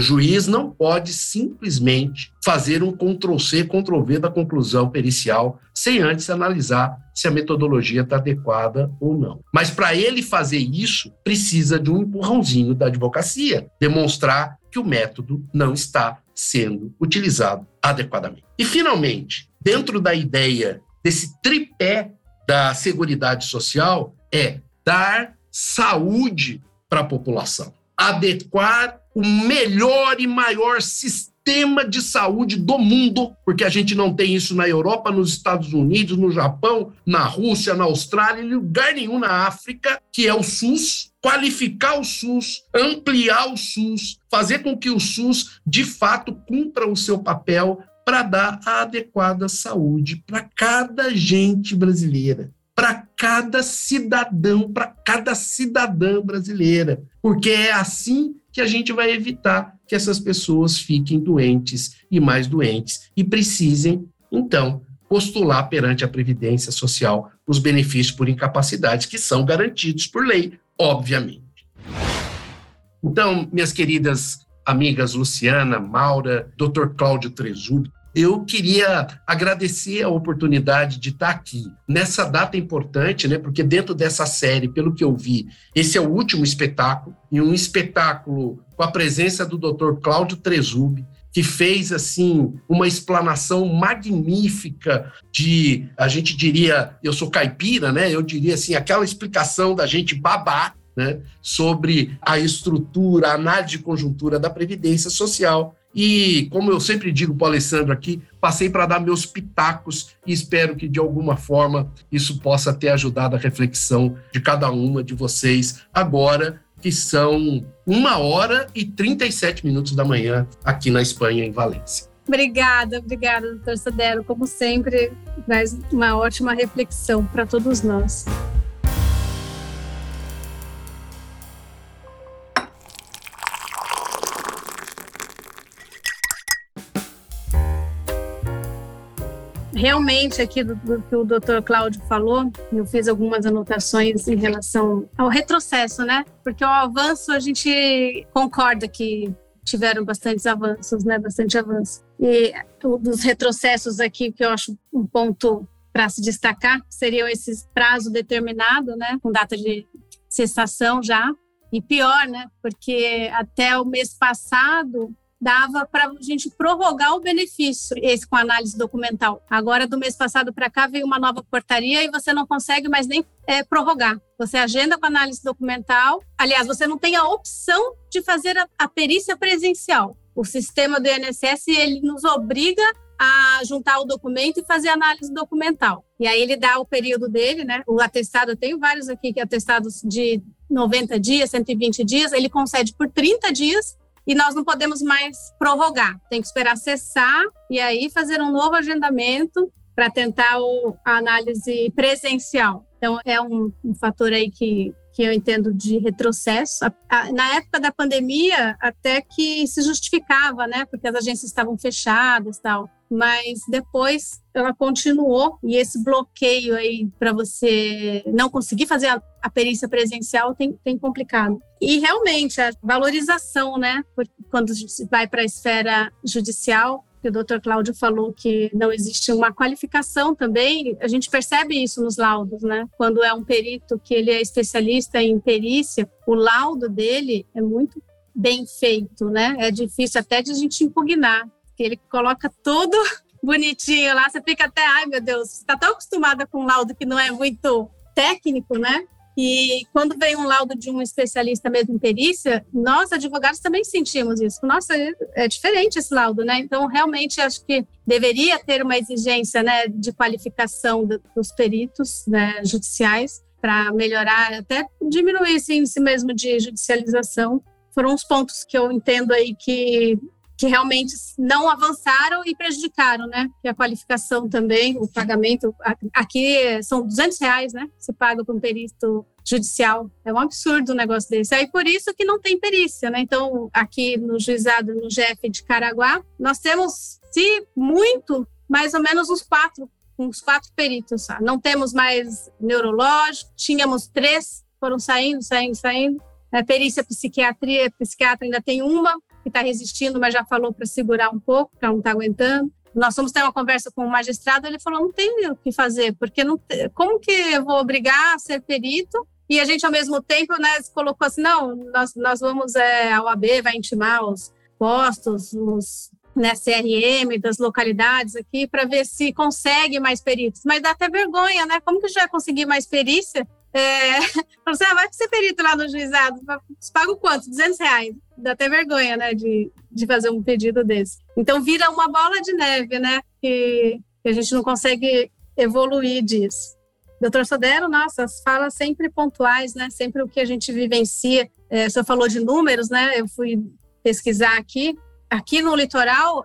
juiz não pode simplesmente fazer um Ctrl-C, Ctrl-V da conclusão pericial sem antes analisar se a metodologia está adequada ou não. Mas para ele fazer isso, precisa de um empurrãozinho da advocacia, demonstrar que o método não está sendo utilizado adequadamente. E, finalmente, dentro da ideia desse tripé da Seguridade Social é dar saúde para a população, adequar o melhor e maior sistema de saúde do mundo, porque a gente não tem isso na Europa, nos Estados Unidos, no Japão, na Rússia, na Austrália, em lugar nenhum na África, que é o SUS, qualificar o SUS, ampliar o SUS, fazer com que o SUS de fato cumpra o seu papel para dar a adequada saúde para cada gente brasileira, para cada cidadão, para cada cidadã brasileira, porque é assim que a gente vai evitar que essas pessoas fiquem doentes e mais doentes e precisem, então, postular perante a Previdência Social os benefícios por incapacidade que são garantidos por lei, obviamente. Então, minhas queridas amigas Luciana, Maura, Dr. Cláudio Tresubi, eu queria agradecer a oportunidade de estar aqui nessa data importante, né? Porque dentro dessa série, pelo que eu vi, esse é o último espetáculo e um espetáculo com a presença do Dr. Cláudio Tresubi, que fez assim uma explanação magnífica de, a gente diria, eu sou caipira, né? Eu diria assim, aquela explicação da gente babá né, sobre a estrutura, a análise de conjuntura da Previdência Social. E, como eu sempre digo para o Alessandro aqui, passei para dar meus pitacos e espero que, de alguma forma, isso possa ter ajudado a reflexão de cada uma de vocês agora, que são uma hora e 37 minutos da manhã aqui na Espanha, em Valência. Obrigada, obrigada, doutor Sadero. Como sempre, traz uma ótima reflexão para todos nós. Realmente aqui do, do, que o doutor Cláudio falou, eu fiz algumas anotações em relação ao retrocesso, né? Porque o avanço a gente concorda que tiveram bastantes avanços, né? Bastante avanço. E dos retrocessos aqui que eu acho um ponto para se destacar seriam esses prazo determinado, né? Com data de cessação já. E pior, né? Porque até o mês passado dava para a gente prorrogar o benefício, esse com análise documental. Agora, do mês passado para cá, veio uma nova portaria e você não consegue mais nem é, prorrogar. Você agenda com análise documental. Aliás, você não tem a opção de fazer a, a perícia presencial. O sistema do INSS ele nos obriga a juntar o documento e fazer análise documental. E aí ele dá o período dele, né? O atestado, eu tenho vários aqui que atestados de 90 dias, 120 dias, ele concede por 30 dias e nós não podemos mais prorrogar. Tem que esperar cessar e aí fazer um novo agendamento para tentar o, a análise presencial. Então, é um, um fator aí que, que eu entendo de retrocesso. Na época da pandemia, até que se justificava, né? Porque as agências estavam fechadas tal mas depois ela continuou e esse bloqueio aí para você não conseguir fazer a, a, perícia presencial tem, tem complicado. E realmente a valorização, né, quando vai para a esfera judicial, que o doutor Cláudio falou que não existe uma qualificação também, a gente percebe isso nos laudos, né? Quando é um perito que ele é especialista em perícia, o laudo dele é muito bem feito, né? É difícil até de a gente impugnar que ele coloca tudo bonitinho lá, você fica até, ai meu Deus, você está tão acostumada com um laudo que não é muito técnico, né? E quando vem um laudo de um especialista mesmo em perícia, nós advogados também sentimos isso. Nossa, é diferente esse laudo, né? Então, realmente, acho que deveria ter uma exigência né, de qualificação dos peritos né, judiciais para melhorar, até diminuir esse índice mesmo de judicialização. Foram os pontos que eu entendo aí que que realmente não avançaram e prejudicaram, né? Que a qualificação também, o pagamento, aqui são 200 reais, né? Se paga para um perito judicial. É um absurdo um negócio desse. Aí por isso que não tem perícia, né? Então, aqui no juizado, no GF de Caraguá, nós temos, se muito, mais ou menos uns quatro, uns quatro peritos. Tá? Não temos mais neurológico, tínhamos três, foram saindo, saindo, saindo. A perícia psiquiatria, psiquiatra ainda tem uma, que está resistindo, mas já falou para segurar um pouco, porque não está aguentando. Nós fomos ter uma conversa com o magistrado, ele falou: não tem o que fazer, porque não, como que eu vou obrigar a ser perito? E a gente, ao mesmo tempo, né, colocou assim: não, nós, nós vamos, é, a OAB vai intimar os postos, os né, CRM das localidades aqui, para ver se consegue mais peritos. Mas dá até vergonha, né? Como que vai conseguir mais perícia é, você ah, vai ser perito lá no juizado, paga quanto? 200 reais. Dá até vergonha, né, de, de fazer um pedido desse. Então vira uma bola de neve, né, que, que a gente não consegue evoluir disso. Doutor Sodero, nossa, as falas sempre pontuais, né, sempre o que a gente vivencia. É, o senhor falou de números, né, eu fui pesquisar aqui. Aqui no litoral,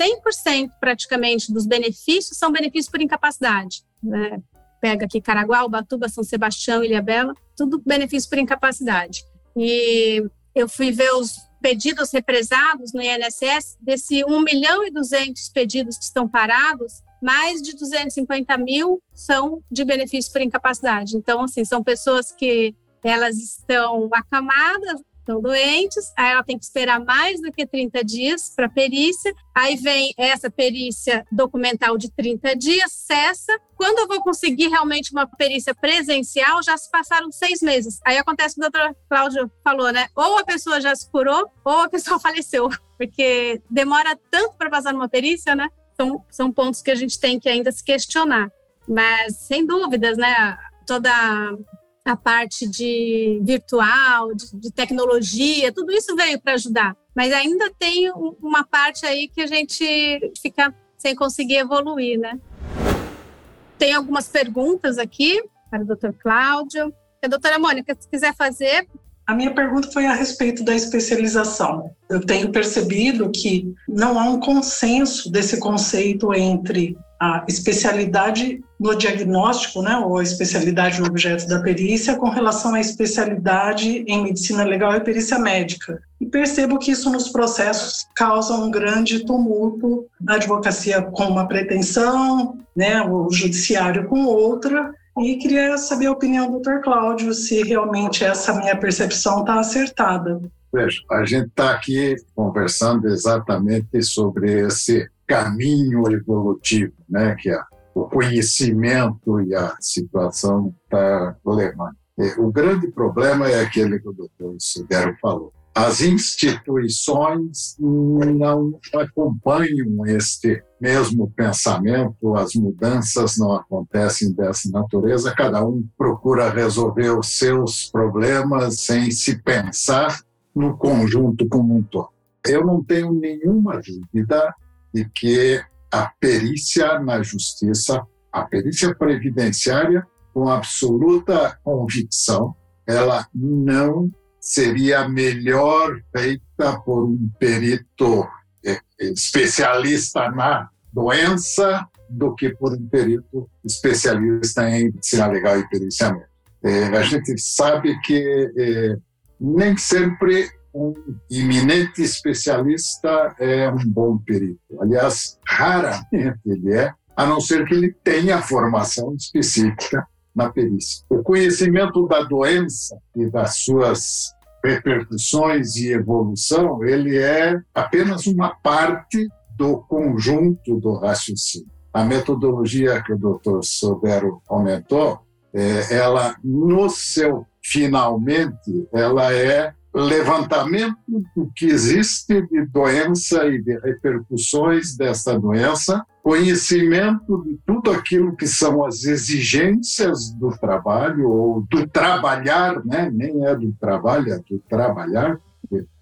100% praticamente dos benefícios são benefícios por incapacidade. Né? Pega aqui Caraguá, Ubatuba, São Sebastião, Ilhabela, tudo benefício por incapacidade. E eu fui ver os pedidos represados no INSS, desse 1 milhão e 200 pedidos que estão parados, mais de 250 mil são de benefício por incapacidade. Então, assim, são pessoas que elas estão acamadas, estão doentes, aí ela tem que esperar mais do que 30 dias para perícia, aí vem essa perícia documental de 30 dias, cessa. Quando eu vou conseguir realmente uma perícia presencial, já se passaram seis meses. Aí acontece o que o doutor Cláudio falou, né? Ou a pessoa já se curou, ou a pessoa faleceu, porque demora tanto para passar numa perícia, né? São, são pontos que a gente tem que ainda se questionar. Mas, sem dúvidas, né? Toda a parte de virtual, de, de tecnologia, tudo isso veio para ajudar. Mas ainda tem uma parte aí que a gente fica sem conseguir evoluir, né? Tem algumas perguntas aqui para o Dr. Cláudio. A doutora Mônica, se quiser fazer, a minha pergunta foi a respeito da especialização. Eu tenho percebido que não há um consenso desse conceito entre a especialidade no diagnóstico, né, ou a especialidade no objeto da perícia, com relação à especialidade em medicina legal e perícia médica. E percebo que isso nos processos causa um grande tumulto, a advocacia com uma pretensão, né, o judiciário com outra, e queria saber a opinião do Dr. Cláudio, se realmente essa minha percepção está acertada. Veja, a gente está aqui conversando exatamente sobre esse caminho evolutivo, né, que é o conhecimento e a situação está levando. O grande problema é aquele que o doutor Sudero falou as instituições não acompanham este mesmo pensamento, as mudanças não acontecem dessa natureza, cada um procura resolver os seus problemas sem se pensar no conjunto como um todo. Eu não tenho nenhuma dúvida de que a perícia na justiça, a perícia previdenciária, com absoluta convicção, ela não seria melhor feita por um perito é, especialista na doença do que por um perito especialista em medicina legal e periciamento. É, a gente sabe que é, nem sempre um iminente especialista é um bom perito. Aliás, raramente ele é, a não ser que ele tenha formação específica na perícia. O conhecimento da doença e das suas repercussões e evolução, ele é apenas uma parte do conjunto do raciocínio. A metodologia que o Dr. Sobero comentou, é, ela no seu finalmente, ela é levantamento do que existe de doença e de repercussões dessa doença conhecimento de tudo aquilo que são as exigências do trabalho ou do trabalhar, né? nem é do trabalho, é do trabalhar,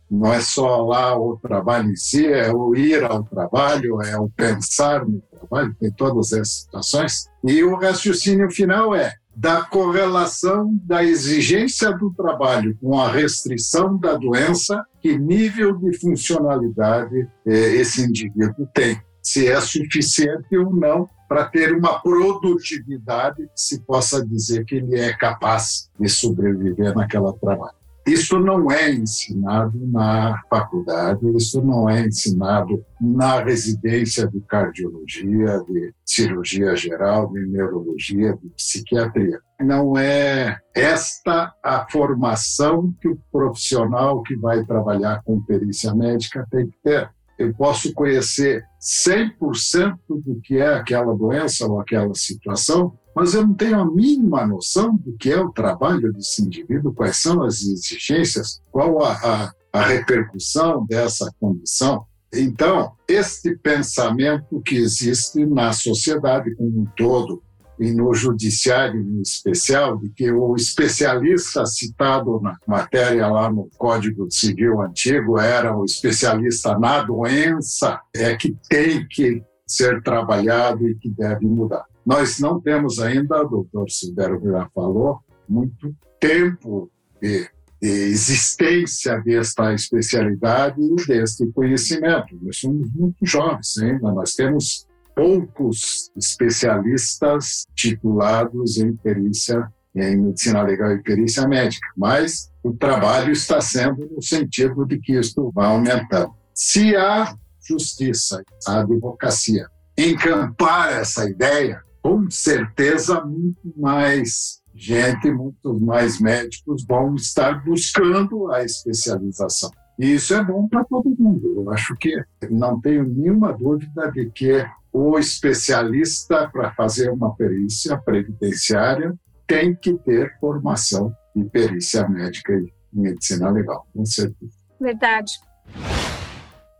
não é só lá o trabalho em si, é o ir ao trabalho, é o pensar no trabalho, tem todas essas situações. E o raciocínio final é da correlação da exigência do trabalho com a restrição da doença, que nível de funcionalidade eh, esse indivíduo tem, se é suficiente ou não para ter uma produtividade que se possa dizer que ele é capaz de sobreviver naquela trabalho. Isso não é ensinado na faculdade, isso não é ensinado na residência de cardiologia, de cirurgia geral, de neurologia, de psiquiatria. Não é esta a formação que o profissional que vai trabalhar com perícia médica tem que ter. Eu posso conhecer 100% do que é aquela doença ou aquela situação, mas eu não tenho a mínima noção do que é o trabalho desse indivíduo, quais são as exigências, qual a, a, a repercussão dessa condição. Então, este pensamento que existe na sociedade como um todo, e no judiciário em especial, de que o especialista citado na matéria lá no Código Civil antigo era o especialista na doença, é que tem que ser trabalhado e que deve mudar. Nós não temos ainda, o doutor Silvério já falou, muito tempo de, de existência desta especialidade e deste conhecimento. Nós somos muito jovens ainda, nós temos poucos especialistas titulados em perícia, em medicina legal e perícia médica, mas o trabalho está sendo no sentido de que isto vai aumentando. Se a justiça, a advocacia, encampar essa ideia, com certeza muito mais gente, muitos mais médicos vão estar buscando a especialização. E isso é bom para todo mundo. Eu acho que não tenho nenhuma dúvida de que o especialista para fazer uma perícia previdenciária tem que ter formação em perícia médica e medicina legal, com certeza. Verdade.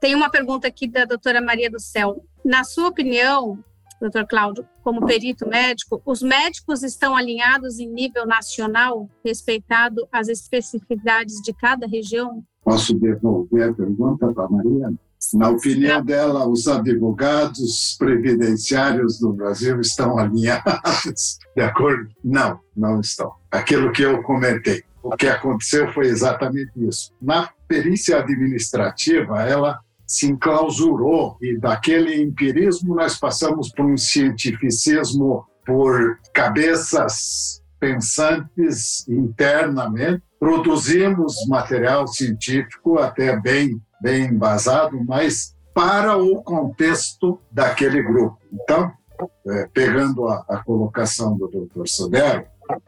Tem uma pergunta aqui da doutora Maria do Céu. Na sua opinião, doutor Cláudio, como perito médico, os médicos estão alinhados em nível nacional, respeitado as especificidades de cada região? Posso devolver a pergunta para a Maria? Na opinião dela, os advogados previdenciários do Brasil estão alinhados, de acordo? Não, não estão. Aquilo que eu comentei. O que aconteceu foi exatamente isso. Na perícia administrativa, ela se enclausurou e daquele empirismo nós passamos por um cientificismo por cabeças pensantes internamente, produzimos material científico até bem bem embasado, mas para o contexto daquele grupo. Então, é, pegando a, a, colocação do Dr. Sodero,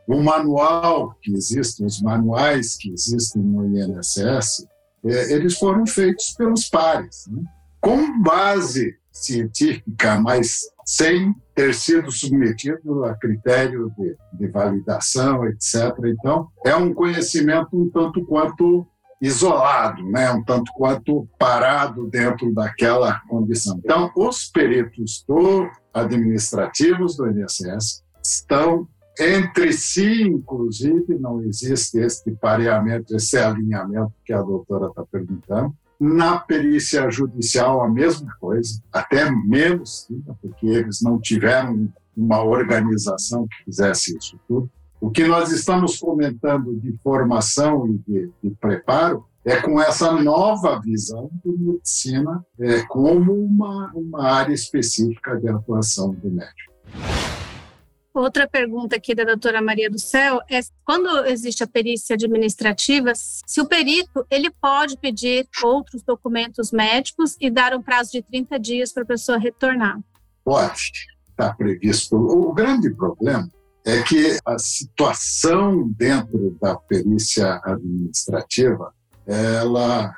o manual que existe, os manuais que existem no INSS, eles foram feitos pelos pares, né? com base científica, mas sem ter sido submetido a critério de, de, validação, etc. Então, é um conhecimento um tanto quanto isolado, né? um tanto quanto parado dentro daquela condição. Então, os peritos do administrativos do INSS estão entre si, inclusive, não existe este pareamento, esse alinhamento que a doutora está perguntando. Na perícia judicial, a mesma coisa, até menos, porque eles não tiveram uma organização que fizesse isso tudo. O que nós estamos comentando de formação e de, de preparo é com essa nova visão de medicina é, como uma, uma área específica de atuação do médico. Outra pergunta aqui da doutora Maria do Céu é quando existe a perícia administrativa, se o perito ele pode pedir outros documentos médicos e dar um prazo de 30 dias para a pessoa retornar? Pode, está previsto. O grande problema é que a situação dentro da perícia administrativa ela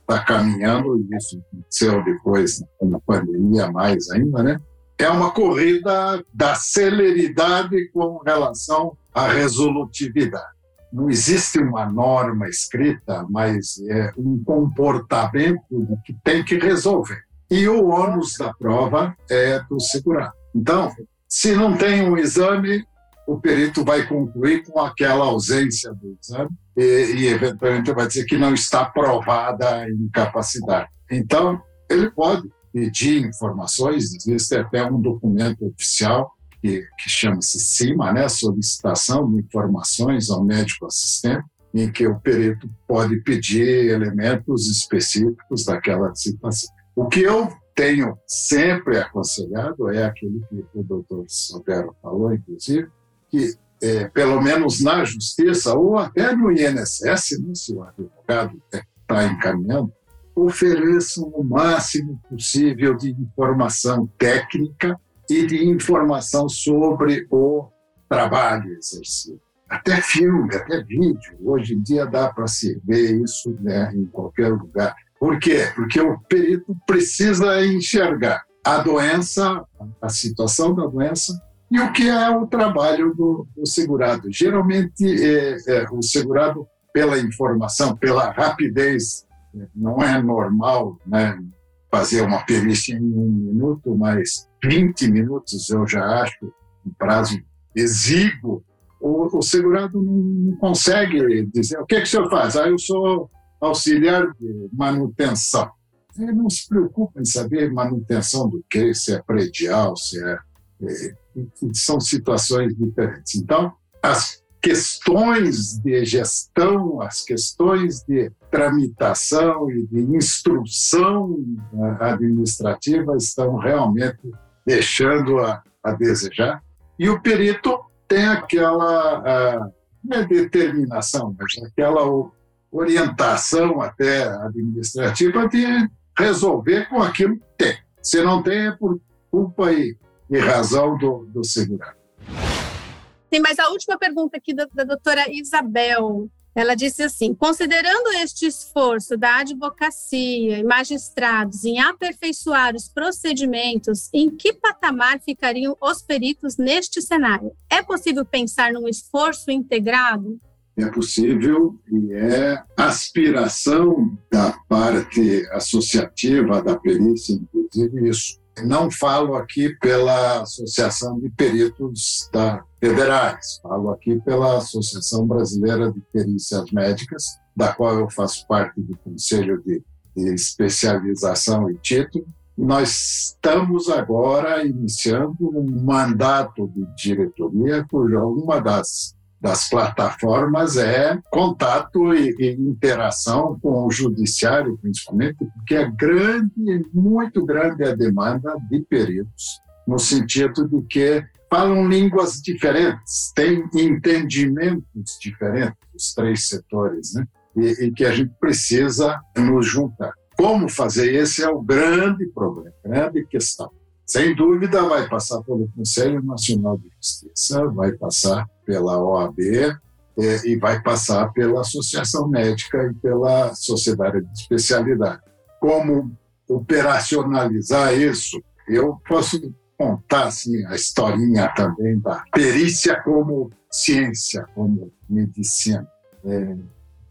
está é, caminhando, e isso aconteceu depois na pandemia mais ainda, né? É uma corrida da celeridade com relação à resolutividade. Não existe uma norma escrita, mas é um comportamento que tem que resolver. e o ônus da prova é do segurado. Então, se não tem um exame, o perito vai concluir com aquela ausência do exame e, e eventualmente vai dizer que não está provada a incapacidade. Então, ele pode pedir informações, existe até um documento oficial que, que chama-se CIMA, né, Solicitação de Informações ao Médico Assistente, em que o perito pode pedir elementos específicos daquela situação. O que eu tenho sempre aconselhado é aquele que o doutor Sobero falou, inclusive, que é, pelo menos na justiça ou até no INSS, né, se o advogado está encaminhando, ofereçam o máximo possível de informação técnica e de informação sobre o trabalho exercido. Até filme, até vídeo. Hoje em dia dá para se ver isso né, em qualquer lugar. Por quê? Porque o perito precisa enxergar a doença, a situação da doença e o que é o trabalho do, do segurado. Geralmente, é, é, o segurado, pela informação, pela rapidez, não é normal né, fazer uma perícia em um minuto, mas 20 minutos eu já acho um prazo exíguo. O, o segurado não consegue dizer o que, é que o senhor faz? Ah, eu sou auxiliar de manutenção. Ele não se preocupa em saber manutenção do que, se é predial, se é, é são situações diferentes. Então, as questões de gestão, as questões de tramitação e de instrução né, administrativa estão realmente deixando a, a desejar. E o perito tem aquela a, é determinação, mas aquela orientação até administrativa de resolver com aquilo que tem. Se não tem, é por culpa e, e razão do, do segurado. Tem mais a última pergunta aqui da, da doutora Isabel. Ela disse assim: considerando este esforço da advocacia e magistrados em aperfeiçoar os procedimentos, em que patamar ficariam os peritos neste cenário? É possível pensar num esforço integrado? É possível e é aspiração da parte associativa da perícia, inclusive isso. Não falo aqui pela Associação de Peritos da Federais, falo aqui pela Associação Brasileira de Perícias Médicas, da qual eu faço parte do Conselho de, de Especialização e Título. Nós estamos agora iniciando um mandato de diretoria, cuja uma das das plataformas é contato e, e, interação com o judiciário, principalmente, porque é grande, muito grande a demanda de peritos, no sentido de que falam línguas diferentes, têm entendimentos diferentes, os três setores, né? E, e que a gente precisa nos juntar. Como fazer? Esse é o grande problema, grande questão. Sem dúvida, vai passar pelo Conselho Nacional de Justiça, vai passar pela OAB é, e vai passar pela Associação Médica e pela Sociedade de Especialidade. Como operacionalizar isso? Eu posso contar assim, a historinha também da perícia como ciência, como medicina. É,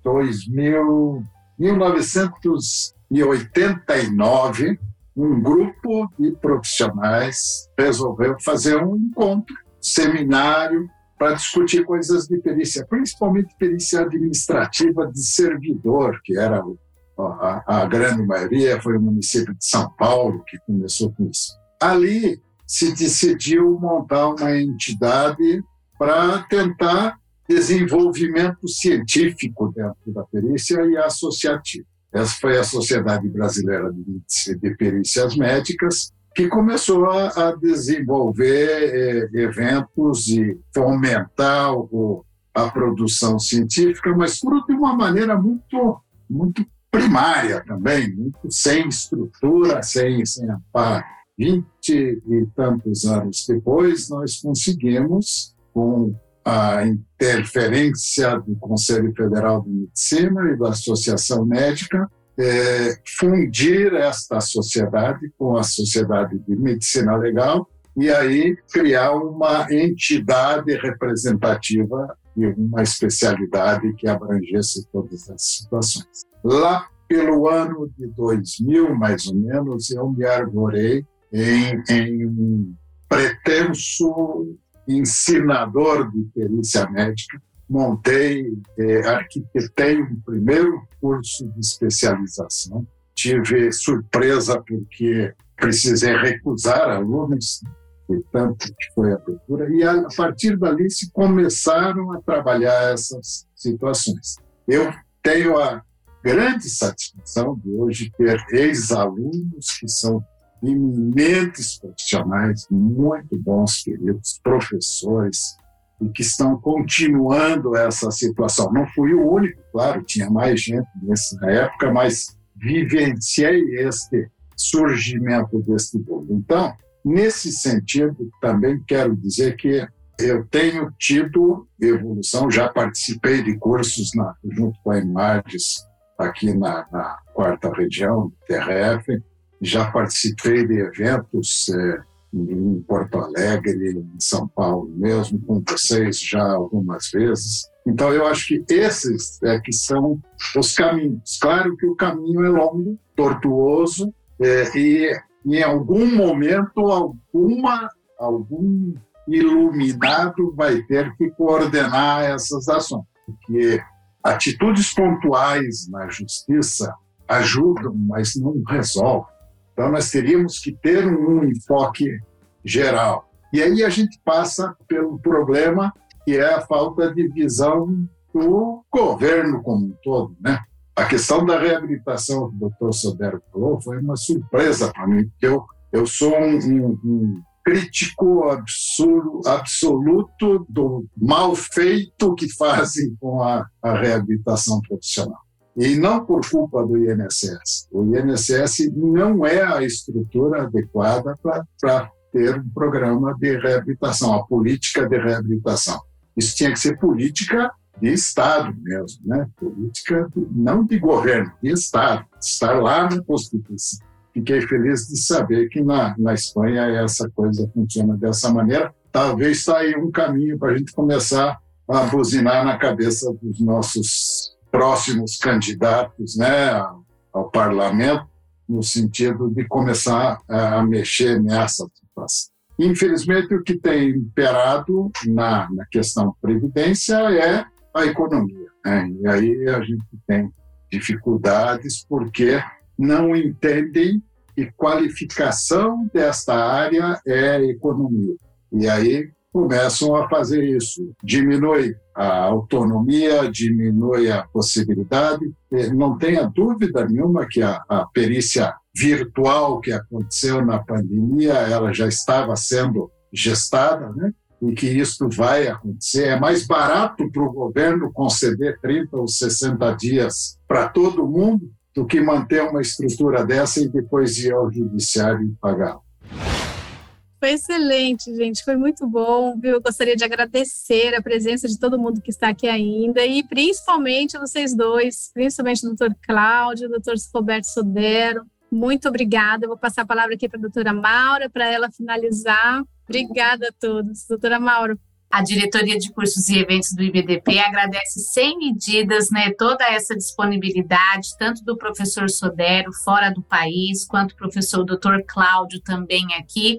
2000, 1989, um grupo de profissionais resolveu fazer um encontro, seminário, para discutir coisas de perícia, principalmente perícia administrativa de servidor, que era a, a grande maioria, foi o município de São Paulo que começou com isso. Ali se decidiu montar uma entidade para tentar desenvolvimento científico dentro da perícia e associativo. Essa foi a Sociedade Brasileira de Perícias Médicas, que começou a, desenvolver é, eventos e fomentar o, a produção científica, mas tudo de uma maneira muito, muito primária também, muito sem estrutura, sem, sem amparo. Vinte e tantos anos depois, nós conseguimos, com a interferência do Conselho Federal de Medicina e da Associação Médica, é, fundir esta sociedade com a Sociedade de Medicina Legal e aí criar uma entidade representativa e uma especialidade que abrangesse todas as situações. Lá pelo ano de 2000, mais ou menos, eu me arvorei em, em um pretenso ensinador de perícia médica. Montei, eh, arquitetei um primeiro curso de especialização. Tive surpresa porque precisei recusar alunos, de tanto que foi a abertura, e a partir dali se começaram a trabalhar essas situações. Eu tenho a grande satisfação de hoje ter ex-alunos que são eminentes profissionais, muito bons, queridos professores, e que estão continuando essa situação. Não fui o único, claro, tinha mais gente nessa época, mas vivenciei este surgimento deste bolo. Então, nesse sentido, também quero dizer que eu tenho tido evolução, já participei de cursos na, junto com a Images aqui na, na quarta região, TRF, já participei de eventos é, em Porto Alegre, em São Paulo mesmo, com vocês já algumas vezes. Então, eu acho que esses é que são os caminhos. Claro que o caminho é longo, tortuoso, é, e em algum momento, alguma, algum iluminado vai ter que coordenar essas ações, porque atitudes pontuais na justiça ajudam, mas não resolvem. Então, nós teríamos que ter um enfoque geral. E aí a gente passa pelo problema que é a falta de visão do governo como um todo, né? A questão da reabilitação que o doutor Sodero falou foi uma surpresa para mim, porque eu, eu sou um, um, um crítico absurdo, absoluto do mal feito que fazem com a, a reabilitação profissional. E não por culpa do INSS. O INSS não é a estrutura adequada para ter um programa de reabilitação, a política de reabilitação. Isso tinha que ser política de Estado mesmo, né? política de, não de governo, de Estado, estar lá na Constituição. Fiquei feliz de saber que na, na Espanha essa coisa funciona dessa maneira. Talvez aí um caminho para a gente começar a buzinar na cabeça dos nossos próximos candidatos né, ao parlamento, no sentido de começar a mexer nessa situação. Infelizmente, o que tem imperado na, na questão previdência é a economia. Né? E aí a gente tem dificuldades porque não entendem que qualificação desta área é economia. E aí começam a fazer isso. Diminui a autonomia, diminui a possibilidade. Não tenha dúvida nenhuma que a, a perícia virtual que aconteceu na pandemia, ela já estava sendo gestada, né? e que isso vai acontecer. É mais barato para o governo conceder 30 ou 60 dias para todo mundo do que manter uma estrutura dessa e depois ir ao judiciário e pagá-la. Foi excelente, gente. Foi muito bom, viu? Eu gostaria de agradecer a presença de todo mundo que está aqui ainda e principalmente vocês dois, principalmente o doutor Cláudio, o doutor Roberto Sodero. Muito obrigada. Eu vou passar a palavra aqui para a doutora Maura para ela finalizar. Obrigada a todos. Doutora Maura, a diretoria de cursos e eventos do IBDP agradece sem medidas né, toda essa disponibilidade, tanto do professor Sodero fora do país, quanto o professor Dr. Cláudio também aqui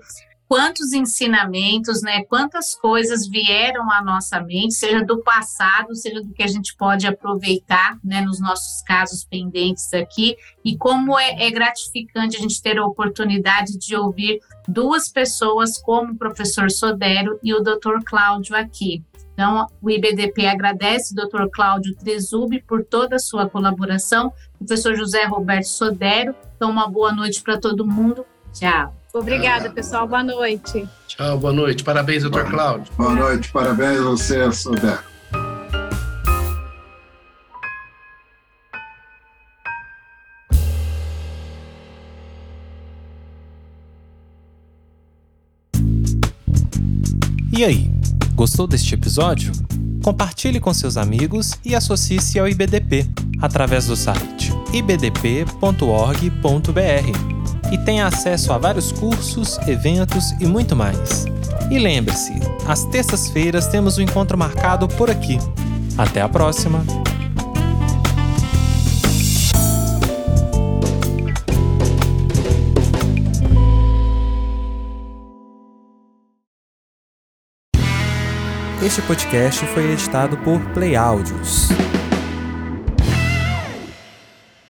quantos ensinamentos, né, quantas coisas vieram à nossa mente, seja do passado, seja do que a gente pode aproveitar, né, nos nossos casos pendentes aqui, e como é, é gratificante a gente ter a oportunidade de ouvir duas pessoas como o professor Sodero e o Dr. Cláudio aqui. Então, o IBDP agradece o Dr. Cláudio Trezubi por toda a sua colaboração, professor José Roberto Sodero. Então, uma boa noite para todo mundo. Tchau. Obrigada, pessoal. Boa noite. Tchau, boa noite. Parabéns, doutor Cláudio. Boa noite, parabéns a você, Sodero. E aí, gostou deste episódio? Compartilhe com seus amigos e associe-se ao IBDP através do site ibdp.org.br e tem acesso a vários cursos, eventos e muito mais. E lembre-se, às terças-feiras temos o um encontro marcado por aqui. Até a próxima! Este podcast foi editado por Play Áudios.